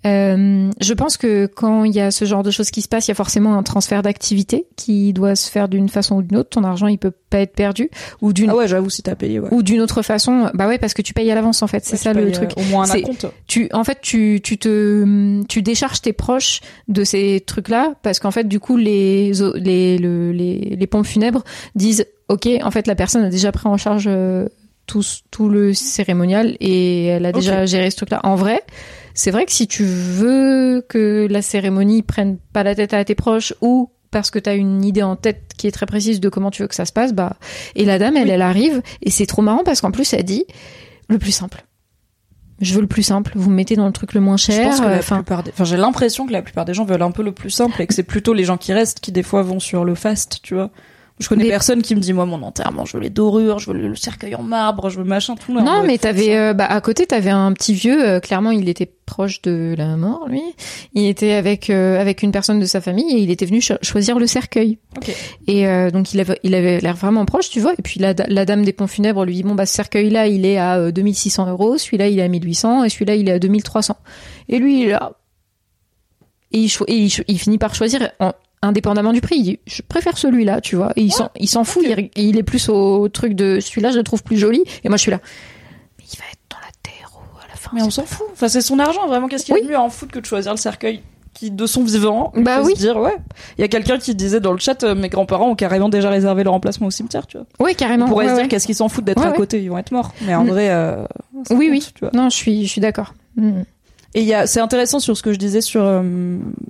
Euh, je pense que quand il y a ce genre de choses qui se passent, il y a forcément un transfert d'activité qui doit se faire d'une façon ou d'une autre. Ton argent, il peut pas être perdu ou d'une Ah ouais, j'avoue, si t'as payé, ouais. ou d'une autre façon. Bah ouais, parce que tu payes à l'avance en fait. C'est Ouais, ça le truc. euh, Au moins un acompte. Tu, en fait, tu, tu te, tu décharges tes proches de ces trucs-là parce qu'en fait, du coup, les, les, le- les, les pompes funèbres disent, ok, en fait, la personne a déjà pris en charge euh, tout, tout le cérémonial et elle a déjà géré ce truc-là. En vrai, c'est vrai que si tu veux que la cérémonie prenne pas la tête à tes proches ou parce que tu as une idée en tête qui est très précise de comment tu veux que ça se passe, bah et la dame, elle, Oui. elle arrive et c'est trop marrant parce qu'en plus elle dit le plus simple. Je veux le plus simple. Vous me mettez dans le truc le moins Je cher. pense que la Enfin, plupart des... enfin, j'ai l'impression que la plupart des gens veulent un peu le plus simple et que c'est plutôt les gens qui restent qui des fois vont sur le fast, tu vois. Je connais Mais- personne qui me dit moi mon enterrement, je veux les dorures, je veux le cercueil en marbre, je veux machin tout. là, non, mais t'avais euh, bah, à côté t'avais un petit vieux. euh, clairement, il était proche de la mort, lui. Il était avec euh, avec une personne de sa famille et il était venu cho- choisir le cercueil. Ok. Et euh, donc il avait il avait l'air vraiment proche, tu vois. Et puis la, la dame des pompes funèbres lui dit bon bah ce cercueil là il est à euh, 2600 euros, celui-là il est à 1800 et celui-là il est à 2300. Et lui il là. Et il, et il, il finit par choisir en- indépendamment du prix. Il dit je préfère celui-là, tu vois. Et il s'en il s'en fout. Il, il est plus au truc de celui-là je le trouve plus joli. Et moi je suis là. Mais il va être dans la terre ou à la fin. Mais on s'en fout. Enfin, c'est son argent, vraiment. Qu'est-ce qu'il y a Oui. de mieux à en foutre que de choisir le cercueil qui, de son vivant, Bah peut oui. se dire, ouais. Il y a quelqu'un qui disait dans le chat, euh, mes grands-parents ont carrément déjà réservé leur emplacement au cimetière, tu vois. Ouais carrément. On pourrait ouais, se dire ouais. qu'est-ce qu'ils s'en foutent d'être Ouais, à côté, ils vont être morts. Mais en Mm. vrai, euh, Oui compte, oui. tu vois. Non je suis je suis d'accord. Mm. Et il y a, c'est intéressant sur ce que je disais sur euh,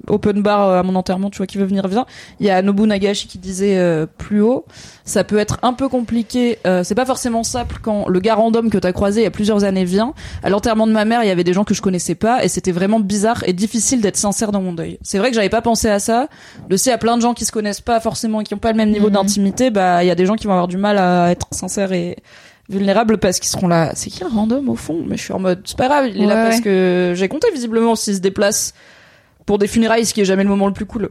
Open Bar euh, à mon enterrement, tu vois, qui veut venir vient. Il y a Nobu Nagashi qui disait euh, plus haut, ça peut être un peu compliqué. euh, c'est pas forcément simple quand le gars random que t'as croisé il y a plusieurs années vient. À l'enterrement de ma mère, il y avait des gens que je connaissais pas et c'était vraiment bizarre et difficile d'être sincère dans mon deuil. C'est vrai que j'avais pas pensé à ça. Le sait, il y a plein de gens qui se connaissent pas forcément, et qui ont pas le même niveau Mhm. d'intimité. Bah, il y a des gens qui vont avoir du mal à être sincères et vulnérables parce qu'ils seront là. C'est qui le random au fond? Mais je suis en mode, c'est pas grave, il est là Ouais, parce que j'ai compté visiblement s'il se déplace pour des funérailles, ce qui est jamais le moment le plus cool.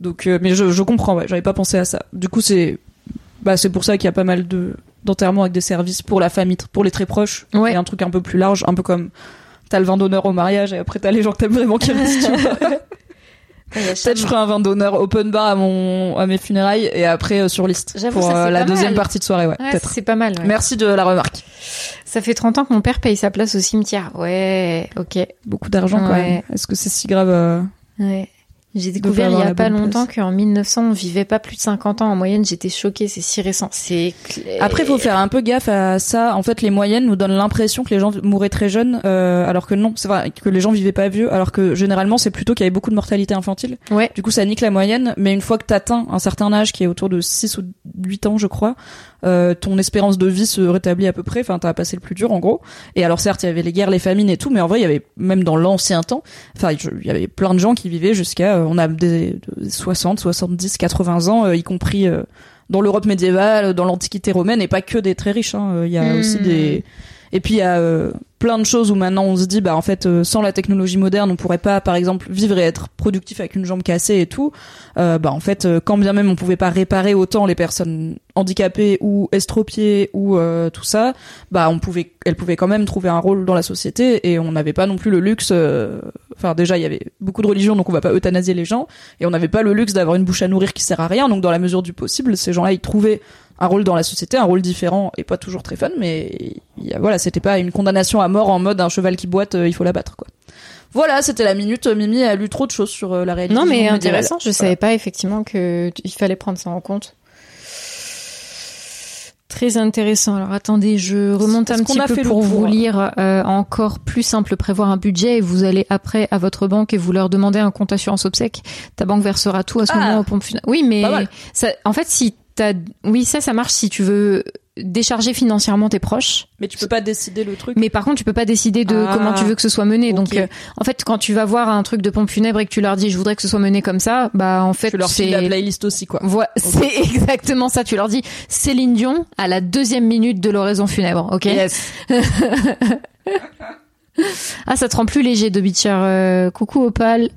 Donc, euh, mais je, je comprends, ouais, j'avais pas pensé à ça. Du coup, c'est, bah, c'est pour ça qu'il y a pas mal de d'enterrements avec des services pour la famille, pour les très proches, Ouais. et un truc un peu plus large, un peu comme t'as le vin d'honneur au mariage et après t'as les gens que t'aimes vraiment qui restent. Peut-être je ferai un vin d'honneur open bar à mon à mes funérailles et après euh, sur liste pour ça, euh, la deuxième mal. partie de soirée, ouais, Ouais, peut-être. c'est pas mal. ouais. Merci de la remarque. Ça fait 30 ans que mon père paye sa place au cimetière. Ouais, ok. Beaucoup d'argent quand Ouais. même. Est-ce que c'est si grave euh, Ouais. J'ai découvert il y a pas longtemps qu'en 1900 on vivait pas plus de 50 ans en moyenne. J'étais choquée, c'est si récent. C'est clair. Après, faut faire un peu gaffe à ça. En fait, les moyennes nous donnent l'impression que les gens mouraient très jeunes, euh, alors que non, c'est vrai que les gens vivaient pas vieux, alors que généralement c'est plutôt qu'il y avait beaucoup de mortalité infantile. Ouais. Du coup, ça nique la moyenne. Mais une fois que t'atteins un certain âge, qui est autour de 6 ou 8 ans, je crois, euh, ton espérance de vie se rétablit à peu près. Enfin, t'as passé le plus dur, en gros. Et alors, certes, il y avait les guerres, les famines et tout, mais en vrai, il y avait même dans l'ancien temps, enfin, il y avait plein de gens qui vivaient jusqu'à, euh, on a des, des 60, 70, 80 ans, euh, y compris dans l'Europe médiévale, dans l'Antiquité romaine, et pas que des très riches. hein. Il y a Hmm. aussi des et puis il y a euh, plein de choses où maintenant on se dit bah en fait euh, sans la technologie moderne on pourrait pas par exemple vivre et être productif avec une jambe cassée et tout. Euh, bah en fait euh, quand bien même on pouvait pas réparer autant les personnes handicapées ou estropiées ou euh, tout ça, bah on pouvait elles pouvaient quand même trouver un rôle dans la société et on n'avait pas non plus le luxe euh, enfin déjà il y avait beaucoup de religions donc on va pas euthanasier les gens et on n'avait pas le luxe d'avoir une bouche à nourrir qui sert à rien donc dans la mesure du possible ces gens-là ils trouvaient un rôle dans la société, un rôle différent et pas toujours très fun, mais voilà, c'était pas une condamnation à mort en mode un cheval qui boite, euh, il faut l'abattre quoi. Voilà, c'était la minute. Mimi a lu trop de choses sur euh, la réalité. Non, mais intéressant. Je Voilà. savais pas effectivement que il fallait prendre ça en compte. Très intéressant. Alors attendez, je remonte un petit peu pour vous lire euh, encore plus simple, prévoir un budget et vous allez après à votre banque et vous leur demandez un compte assurance obsèque. Ta banque versera tout à ce Ah. moment aux pompes funèbres. Oui, mais ça, en fait, si t'as, oui, ça, ça marche si tu veux décharger financièrement tes proches. Mais tu peux pas décider le truc. Mais par contre, tu peux pas décider de Ah. comment tu veux que ce soit mené. Donc, euh, en fait, quand tu vas voir un truc de pompe funèbre et que tu leur dis, je voudrais que ce soit mené comme ça, bah en fait, tu leur c'est files la playlist aussi, quoi. Voi- c'est exactement ça. Tu leur dis Céline Dion à la deuxième minute de l'oraison funèbre, ok? Yes. Ah, ça te rend plus léger de Beacher. Euh, coucou Opal.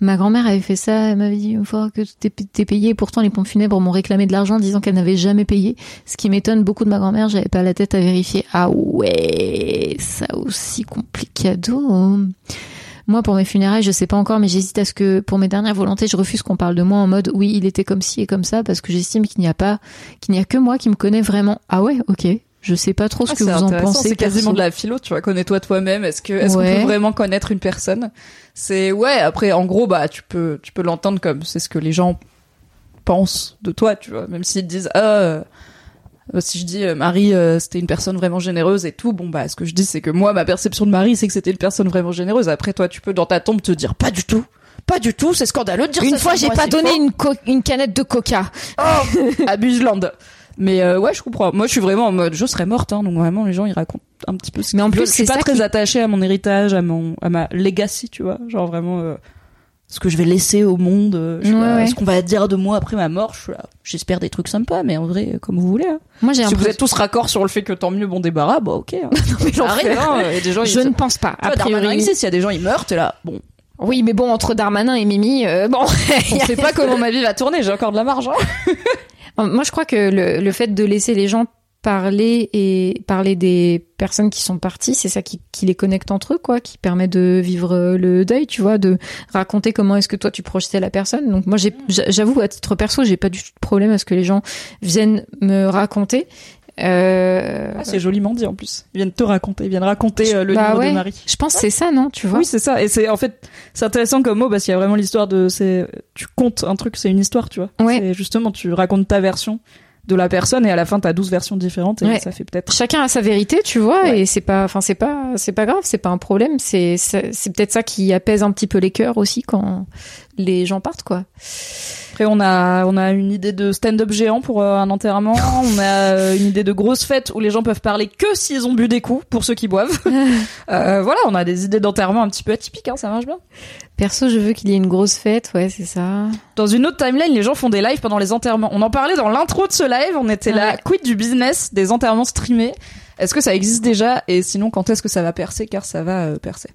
Ma grand-mère avait fait ça. Elle m'avait dit une fois que t'es payé. Pourtant, les pompes funèbres m'ont réclamé de l'argent, disant qu'elle n'avait jamais payé. Ce qui m'étonne beaucoup de ma grand-mère. J'avais pas la tête à vérifier. Ah ouais, ça aussi complicado. Moi, pour mes funérailles, je sais pas encore, mais j'hésite à ce que, pour mes dernières volontés, je refuse qu'on parle de moi en mode, oui, il était comme ci et comme ça, parce que j'estime qu'il n'y a pas, qu'il n'y a que moi qui me connais vraiment. Ah ouais, ok. Je sais pas trop ce Ah, que vous en pensez. C'est quasiment de la philo, tu vois. Connais-toi toi-même. Est-ce que est-ce Ouais. qu'on peut vraiment connaître une personne? C'est ouais. Après, en gros, bah tu peux tu peux l'entendre comme c'est ce que les gens pensent de toi, tu vois. Même s'ils te disent ah euh, si je dis euh, Marie euh, c'était une personne vraiment généreuse et tout, bon bah ce que je dis c'est que moi ma perception de Marie c'est que c'était une personne vraiment généreuse. Après toi tu peux dans ta tombe te dire pas du tout. Pas du tout, c'est scandaleux de dire Une ça fois, sur j'ai pas donné une, co- une canette de coca. à Bugeland. Mais euh, ouais, je comprends. Moi, je suis vraiment en mode, je serais morte, hein, donc vraiment, les gens, ils racontent un petit peu ce Mais en plus, je suis pas très qui- attachée à mon héritage, à mon, à ma legacy, tu vois, genre vraiment euh, ce que je vais laisser au monde, euh, je sais Ouais, pas, ouais. ce qu'on va dire de moi après ma mort. je J'espère des trucs sympas, mais en vrai, euh, comme vous voulez. Hein. Moi, j'ai Si vous êtes tous raccords sur le fait que tant mieux, bon débarras, bah ok. Hein. mais arrive, l'enfer. hein, et des gens, ils Je ne pense pas. A Darmanin priori. s'il y a des gens, ils meurent, là. Bon, Oui, mais bon, entre Darmanin et Mimi, euh, bon. on sait pas comment ma vie va tourner. J'ai encore de la marge. Hein. Moi, je crois que le, fait de laisser les gens parler et parler des personnes qui sont parties, c'est ça qui, les connecte entre eux, quoi, qui permet de vivre le deuil, tu vois, de raconter comment est-ce que toi tu projetais la personne. Donc moi, j'avoue, à titre perso, j'ai pas du tout de problème à ce que les gens viennent me raconter. Euh, Ah, c'est joliment dit en plus. Ils viennent te raconter, ils viennent raconter euh, le bah livre ouais. de Marie. Je pense que c'est ça, non Tu vois Oui, c'est ça. Et c'est en fait, c'est intéressant comme mot parce qu'il y a vraiment l'histoire de, c'est, tu comptes un truc, c'est une histoire, tu vois. Ouais. C'est justement, tu racontes ta version de la personne et à la fin t'as 12 versions différentes et Ouais. ça fait peut-être. chacun a sa vérité, tu vois, Ouais. et c'est pas, enfin c'est pas, c'est pas grave, c'est pas un problème. C'est, c'est c'est peut-être ça qui apaise un petit peu les cœurs aussi quand les gens partent, quoi. Après, on a, on a une idée de stand-up géant pour euh, un enterrement. on a euh, une idée de grosse fête où les gens peuvent parler que s'ils ont bu des coups pour ceux qui boivent. Euh, voilà, on a des idées d'enterrement un petit peu atypiques, hein, ça marche bien. Perso, je veux qu'il y ait une grosse fête, ouais, c'est ça. Dans une autre timeline, les gens font des lives pendant les enterrements. On en parlait dans l'intro de ce live, on était là, quid du business des enterrements streamés? Est-ce que ça existe déjà? Et sinon quand est-ce que ça va percer? Car ça va euh, percer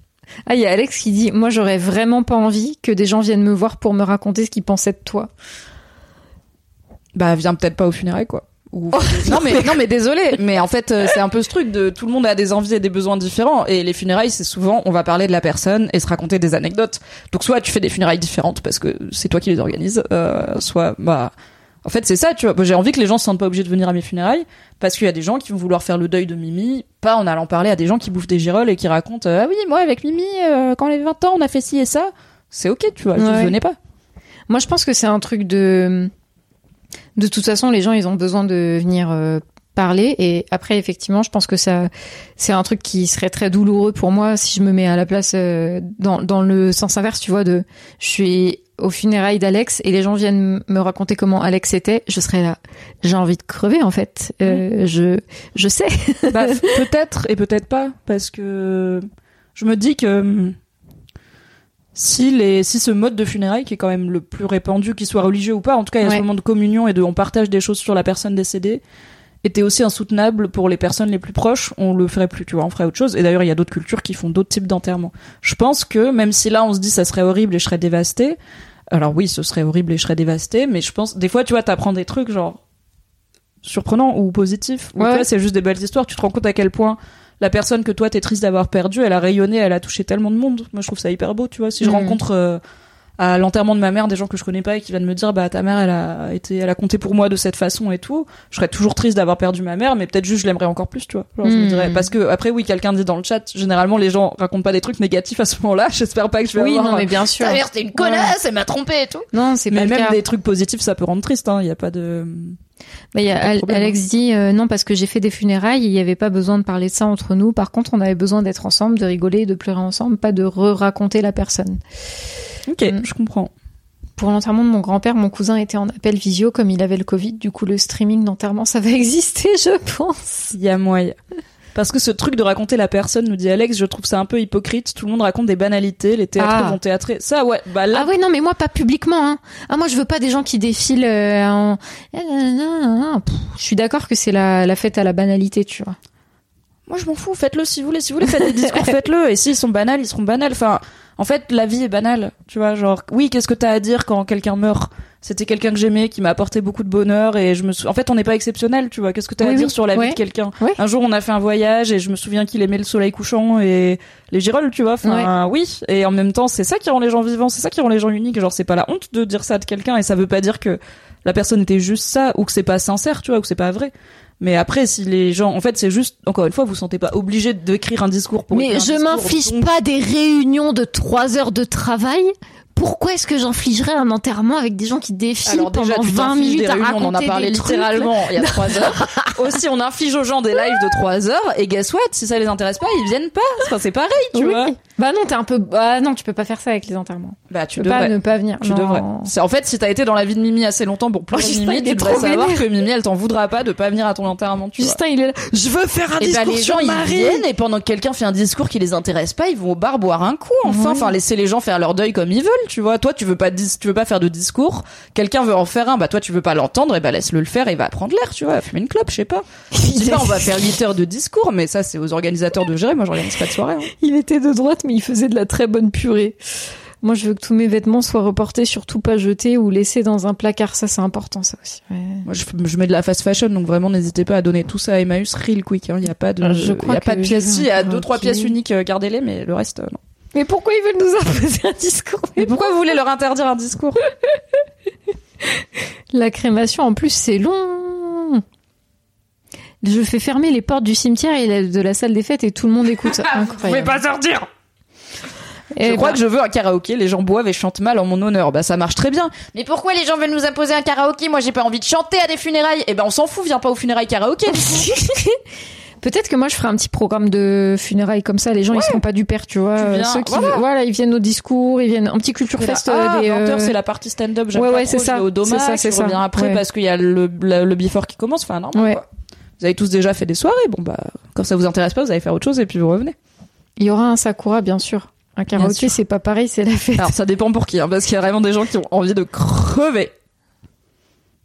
Ah, il y a Alex qui dit, moi j'aurais vraiment pas envie que des gens viennent me voir pour me raconter ce qu'ils pensaient de toi. Bah viens peut-être pas aux funérailles quoi. Ou- non mais non mais désolé, mais en fait euh, c'est un peu ce truc de tout le monde a des envies et des besoins différents et les funérailles c'est souvent on va parler de la personne et se raconter des anecdotes. Donc soit tu fais des funérailles différentes parce que c'est toi qui les organises, euh, soit bah en fait c'est ça tu vois. J'ai envie que les gens se sentent pas obligés de venir à mes funérailles parce qu'il y a des gens qui vont vouloir faire le deuil de Mimi, pas en allant parler à des gens qui bouffent des girolles et qui racontent euh, ah oui moi avec Mimi euh, quand on avait 20 ans on a fait ci et ça. C'est ok tu vois, Ouais. venez pas. Moi, je pense que c'est un truc de. De toute façon, les gens, ils ont besoin de venir euh, parler. Et après, effectivement, je pense que ça, c'est un truc qui serait très douloureux pour moi si je me mets à la place euh, dans dans le sens inverse, tu vois. De, je suis au funérailles d'Alex et les gens viennent me raconter comment Alex était. Je serais là. J'ai envie de crever, en fait. Euh, Je je sais. Bah, peut-être et peut-être pas, parce que je me dis que hum, si les si ce mode de funérailles qui est quand même le plus répandu, qu'il soit religieux ou pas, en tout cas il y a Ouais. ce moment de communion et de on partage des choses sur la personne décédée, était aussi insoutenable pour les personnes les plus proches, on le ferait plus, tu vois, on ferait autre chose. Et d'ailleurs il y a d'autres cultures qui font d'autres types d'enterrement. Je pense que même si là on se dit ça serait horrible et je serais dévastée, alors oui ce serait horrible et je serais dévastée, mais je pense des fois tu vois t'apprends des trucs genre surprenants ou positifs. Ou Ouais. c'est juste des belles histoires. Tu te rends compte à quel point la personne que toi t'es triste d'avoir perdue, elle a rayonné, elle a touché tellement de monde. Moi, je trouve ça hyper beau, tu vois. Si je Mhm. rencontre euh, à l'enterrement de ma mère des gens que je connais pas et qui viennent me dire bah ta mère elle a été elle a compté pour moi de cette façon et tout je serais toujours triste d'avoir perdu ma mère mais peut-être juste je l'aimerais encore plus tu vois Genre, je me Hmm. dirais parce que après oui quelqu'un dit dans le chat généralement les gens racontent pas des trucs négatifs à ce moment-là j'espère pas que je vais Oui, avoir non, mais bien sûr. ta mère c'était une connasse elle m'a trompé et tout Non, c'est pas mais même cas. des trucs positifs ça peut rendre triste hein il y a pas de Bah, y a Al- problème, Alex dit euh, non parce que j'ai fait des funérailles, il n'y avait pas besoin de parler de ça entre nous. Par contre, on avait besoin d'être ensemble, de rigoler, de pleurer ensemble, pas de re-raconter la personne. Ok Mm. je comprends Pour l'enterrement de mon grand-père, mon cousin était en appel visio comme il avait le Covid. Du coup, le streaming d'enterrement, ça va exister, je pense. il y a moyen parce que ce truc de raconter la personne, nous dit Alex, je trouve ça un peu hypocrite. Tout le monde raconte des banalités, les théâtres Ah. vont théâtrer. Ça, ouais, bah là, Ah oui, non, mais moi, pas publiquement. Hein. Ah, moi, je veux pas des gens qui défilent euh, en... Pff, Je suis d'accord que c'est la, la fête à la banalité, tu vois. Moi, je m'en fous. Faites-le si vous voulez. Si vous voulez, faites des discours, faites-le. Et s'ils sont banals, ils seront banals. Enfin, en fait, la vie est banale. Tu vois, genre, oui, qu'est-ce que t'as à dire quand quelqu'un meurt? C'était quelqu'un que j'aimais, qui m'a apporté beaucoup de bonheur, et je me sou... En fait, on n'est pas exceptionnel, tu vois. Qu'est-ce que t'as Oui, à dire sur la vie de quelqu'un? Ouais. Un jour, on a fait un voyage, et je me souviens qu'il aimait le soleil couchant et les girolles, tu vois. Enfin, oui. Et en même temps, c'est ça qui rend les gens vivants, c'est ça qui rend les gens uniques. Genre, c'est pas la honte de dire ça de quelqu'un, et ça veut pas dire que la personne était juste ça, ou que c'est pas sincère, tu vois, ou que c'est pas vrai. Mais après, si les gens, en fait, c'est juste, encore une fois, vous sentez pas obligé d'écrire un discours pour Mais je m'inflige donc- pas des réunions de trois heures de travail. Pourquoi est-ce que j'infligerais un enterrement avec des gens qui défilent Alors déjà, pendant tu 20 t'infliges minutes des à réunions, raconter on en a parlé littéralement il y a trois heures. Aussi, on inflige aux gens des lives de trois heures, et guess what, si ça les intéresse pas, ils viennent pas. Enfin, c'est pareil, tu Oui. vois. Bah non, t'es un peu. Bah non, tu peux pas faire ça avec les enterrements. Bah, Tu tu peux pas ne pas venir. Tu Non. devrais. C'est en fait si t'as été dans la vie de Mimi assez longtemps pour pleurer Oh, Justin, Mimi, tu devrais savoir vénère. que Mimi elle t'en voudra pas de pas venir à ton enterrement. Tu vois. Justin, il est là. Je veux faire un Et bah discours les sur gens ils viennent et pendant que quelqu'un fait un discours qui les intéresse pas, ils vont au bar boire un coup. Enfin, Oui. enfin laisser les gens faire leur deuil comme ils veulent, tu vois. Toi tu veux pas dis- tu veux pas faire de discours, quelqu'un veut en faire un, bah toi tu veux pas l'entendre et bah laisse-le le faire et va prendre l'air, tu vois, fumer une clope, je sais pas. Dis pas on va faire 8 heures de discours, mais ça c'est aux organisateurs de gérer. Moi j'organise pas de soirée. hein. Il était de droite, mais il faisait de la très bonne purée. Moi, je veux que tous mes vêtements soient reportés, surtout pas jetés ou laissés dans un placard. Ça, c'est important, ça aussi. Ouais. Moi je, je mets de la fast fashion donc vraiment n'hésitez pas à donner tout ça à Emmaüs real quick. Il y a pas de, je il y crois a pas de pièces. Si, il y a deux trois pièces uniques, euh, gardez-les, mais le reste euh, non. Mais pourquoi ils veulent nous imposer un discours? Mais pourquoi vous voulez leur interdire un discours? La crémation, en plus, c'est long. Je fais fermer les portes du cimetière et de la salle des fêtes et tout le monde écoute. Incroyable. sortir. Eh je crois ben, que je veux un karaoké, les gens boivent et chantent mal en mon honneur. Bah ça marche très bien. Mais pourquoi les gens veulent nous imposer un karaoké? Moi j'ai pas envie de chanter à des funérailles. Eh ben on s'en fout, viens pas aux funérailles karaoké. Peut-être que moi je ferai un petit programme de funérailles comme ça. Les gens ils seront pas du père, tu vois. Tu viens, Ceux qui, voilà. ils viennent au discours, ils viennent un petit culture Et fest. ah, euh, des, 20 heures, euh, c'est la partie stand-up. j'aime Ouais, ouais, c'est ça. Au dommage, C'est ça, c'est je reviens ça. après Ouais. parce qu'il y a le, le, le before qui commence. Enfin. Ouais. quoi. Vous avez tous déjà fait des soirées. Bon bah quand ça vous intéresse pas, vous allez faire autre chose et puis vous revenez. Il y aura un sakura, bien sûr. Un karaoké, c'est pas pareil, c'est la fête. Alors ça dépend pour qui, hein, parce qu'il y a vraiment des gens qui ont envie de crever.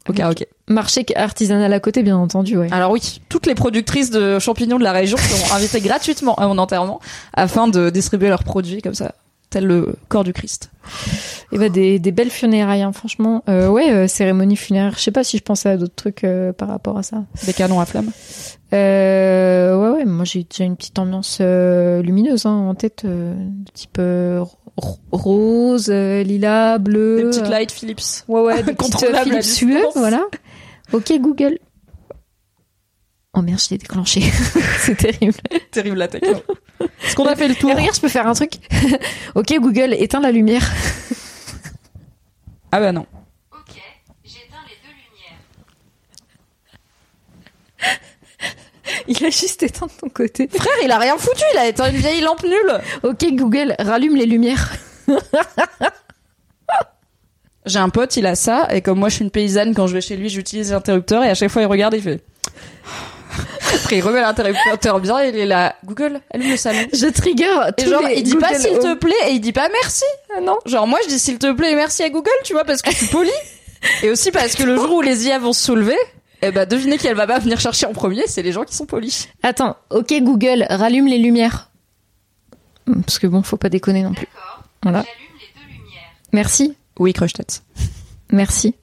Au karaoké. Marché artisanal à côté, bien entendu, ouais. Alors oui, toutes les productrices de champignons de la région sont invitées gratuitement à mon enterrement afin de distribuer leurs produits comme ça, tel le corps du Christ. Et bah des, des belles funérailles, hein, franchement. Euh, ouais, euh, cérémonie funéraire. Je sais pas si je pensais à d'autres trucs euh, par rapport à ça. Des canons à flamme. Euh, ouais, ouais. Moi, j'ai déjà une petite ambiance lumineuse hein, en tête, de type ro- rose, lilas, bleu. Des petites lights Philips. Ouais, ouais, des petites Philips. UE, voilà. Ok, Google. Oh merde, je l'ai déclenché. C'est terrible. Terrible la techno. Est-ce qu'on a fait le tour Et regarde, je peux faire un truc. ok, Google, éteins la lumière. Ah bah non. Ok, j'éteins les deux lumières. Il a juste éteint de ton côté. Frère, il a rien foutu, il a éteint une vieille lampe nulle. Ok, Google, rallume les lumières. J'ai un pote, il a ça, et comme moi je suis une paysanne, quand je vais chez lui, j'utilise l'interrupteur, et à chaque fois il regarde, il fait... Après il remet l'interrupteur bien, il est là, Google, allume le salon. Je trigger. Et tous genre, les il dit pas s'il te plaît, et il dit pas merci. Non. Genre moi je dis s'il te plaît et merci à Google, tu vois, parce que je suis poli. et aussi parce que le jour où les IA vont se soulever, eh ben devinez qui elle va pas venir chercher en premier, c'est les gens qui sont polis. Attends, ok, Google, rallume les lumières. Hmm, Parce que bon, faut pas déconner non plus. D'accord, Voilà. j'allume les deux lumières. Merci. Oui, crush tête. Merci.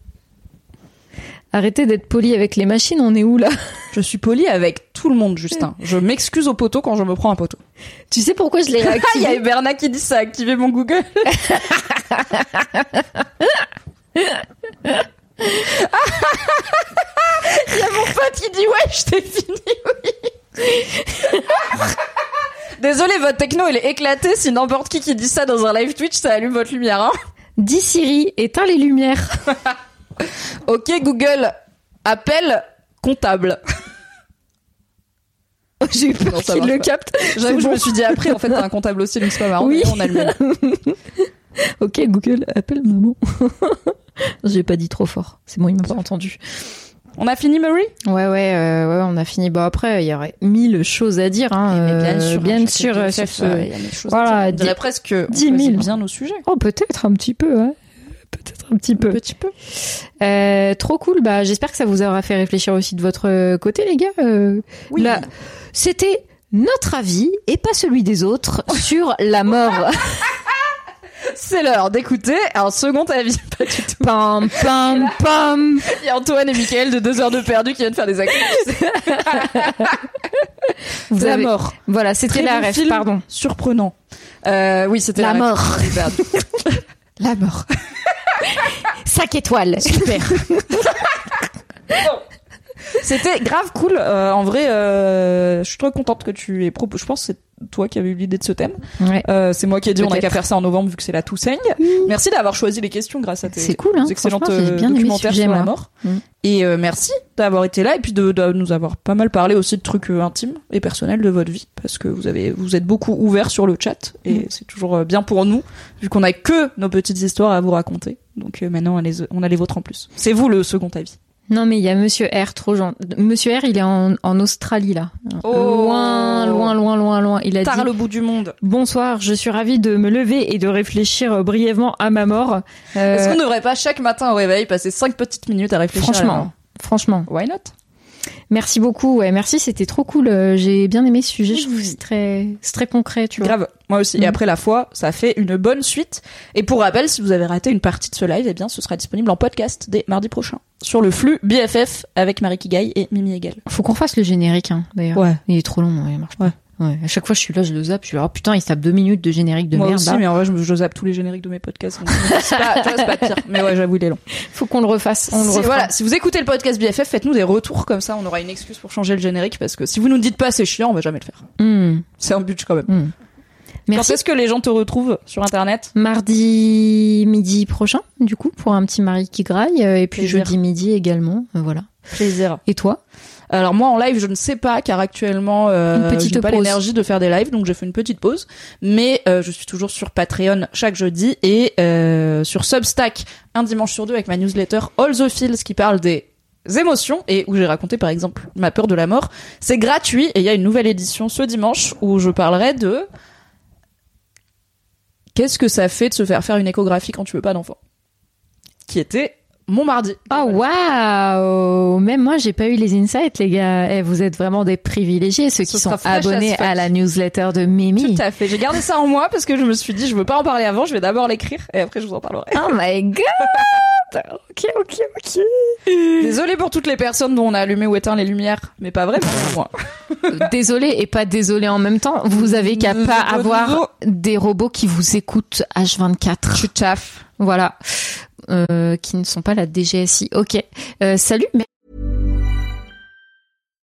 Arrêtez d'être poli avec les machines, on est où là Je suis poli avec tout le monde, Justin. Je m'excuse au poteau quand je me prends un poteau. Tu sais pourquoi je l'ai Il y a réactivé Berna qui dit ça a activé mon Google. Il y a mon pote qui dit ouais, je t'ai fini, oui. Désolé, votre techno il est éclaté. Si n'importe qui qui dit ça dans un live Twitch, ça allume votre lumière. Hein. Dis Siri, éteins les lumières. ok Google, appel comptable. J'ai eu peur qu'il le capte. J'avoue, je me suis dit après, en fait, t'as un comptable aussi, donc c'est pas marrant. Oui. mais On a le même. Ok, Google, appelle maman. J'ai pas dit trop fort. C'est bon, il m'a pas entendu. On a fini, Murray Ouais, ouais, euh, ouais, on a fini. Bon, après, il y aurait mille choses à dire. Hein, euh, bien sûr, ce- il y a des choses. Voilà, presque 10 10 000. bien nos sujets. Oh, peut-être un petit peu, ouais. Peut-être un petit peu. petit peu. Euh, trop cool. Bah, j'espère que ça vous aura fait réfléchir aussi de votre euh, côté, les gars. Euh, Oui. là, c'était notre avis et pas celui des autres sur la mort. C'est l'heure d'écouter un second avis. Pas du tout. pam, pam, pam. Il y a Antoine et Mickaël de 2 heures de perdu qui viennent faire des actions. Vous La avez- mort. Voilà, c'était la bon ref, film. pardon. Surprenant. Euh, oui, c'était La ref. mort. La mort. Cinq étoiles. Super. C'était grave cool. Euh, en vrai, euh, je suis trop contente que tu aies proposé. Je pense que c'est toi qui avais eu l'idée de ce thème. Ouais. Euh, c'est moi qui ai dit on a qu'à faire ça en novembre vu que c'est la Toussaint. Merci d'avoir choisi les questions grâce à tes C'est cool, hein. excellentes euh, bien documentaires sujet, sur la mort. Mm. Et euh, merci d'avoir été là et puis de, de nous avoir pas mal parlé aussi de trucs euh, intimes et personnels de votre vie parce que vous avez vous êtes beaucoup ouverts sur le chat et Mm. c'est toujours bien pour nous vu qu'on a que nos petites histoires à vous raconter. Donc maintenant on a, les, on a les vôtres en plus. C'est vous le second avis. Non, mais il y a Monsieur R, trop gentil. Monsieur R, il est en, en Australie, là. Oh. Loin, loin, loin, loin, loin. Il a Tard dit le bout du monde. Bonsoir, je suis ravie de me lever et de réfléchir euh, brièvement à ma mort. Euh, Est-ce qu'on ne devrait pas chaque matin au réveil passer 5 petites minutes à réfléchir à la franchement, mort? franchement. Why not? Merci beaucoup. Ouais, merci, c'était trop cool. Euh, J'ai bien aimé ce sujet. Je trouve c'est très, c'est très concret, tu vois. Grave, moi aussi. Mm. Et après la foi, ça fait une bonne suite. Et pour rappel, si vous avez raté une partie de ce live, eh bien, ce sera disponible en podcast dès mardi prochain sur le flux BFF avec Marie Kigai et Mimi Hegel. Faut qu'on fasse le générique, hein, d'ailleurs. Ouais. Il est trop long, ouais, il marche pas. Ouais. Ouais. À chaque fois, je suis là, je le zappe, je suis là, oh putain, il tape deux minutes de générique de moi merde. aussi, là. mais en vrai, je, je zappe tous les génériques de mes podcasts. C'est pas, vois, pas pire. Mais ouais, j'avoue, il est long. Faut qu'on le refasse. On le refera. voilà, si vous écoutez le podcast BFF, faites-nous des retours comme ça, on aura une excuse pour changer le générique parce que si vous nous dites pas c'est chiant, on va jamais le faire. Hmm. C'est un but quand même. Hmm. Merci. Quand est-ce que les gens te retrouvent sur internet? Mardi midi prochain, du coup, pour un petit mari qui graille, euh, et puis Plaisir. jeudi midi également. euh, Voilà. Plaisir. Et toi? Alors moi en live je ne sais pas car actuellement euh, je n'ai pas pause. l'énergie de faire des lives donc j'ai fait une petite pause mais euh, je suis toujours sur Patreon chaque jeudi et euh, sur Substack un dimanche sur deux avec ma newsletter All the Feels qui parle des émotions et où j'ai raconté par exemple ma peur de la mort. C'est gratuit et il y a une nouvelle édition ce dimanche où je parlerai de qu'est-ce que ça fait de se faire faire une échographie quand tu veux pas d'enfant qui était mon mardi. Ah waouh Même moi, j'ai pas eu les insights, les gars. Eh, vous êtes vraiment des privilégiés, ceux Ce qui sont abonnés à la newsletter de Mimi. Tout à fait. J'ai gardé ça en moi parce que je me suis dit, je veux pas en parler avant, je vais d'abord l'écrire et après je vous en parlerai. Oh my god Ok, ok, ok. Désolée pour toutes les personnes dont on a allumé ou éteint les lumières, mais pas vraiment moi. Désolé et pas désolé en même temps. Vous avez qu'à pas avoir des robots qui vous écoutent H24. Tu taffes. Voilà. Euh, qui ne sont pas la DGSI. Ok. Euh, salut.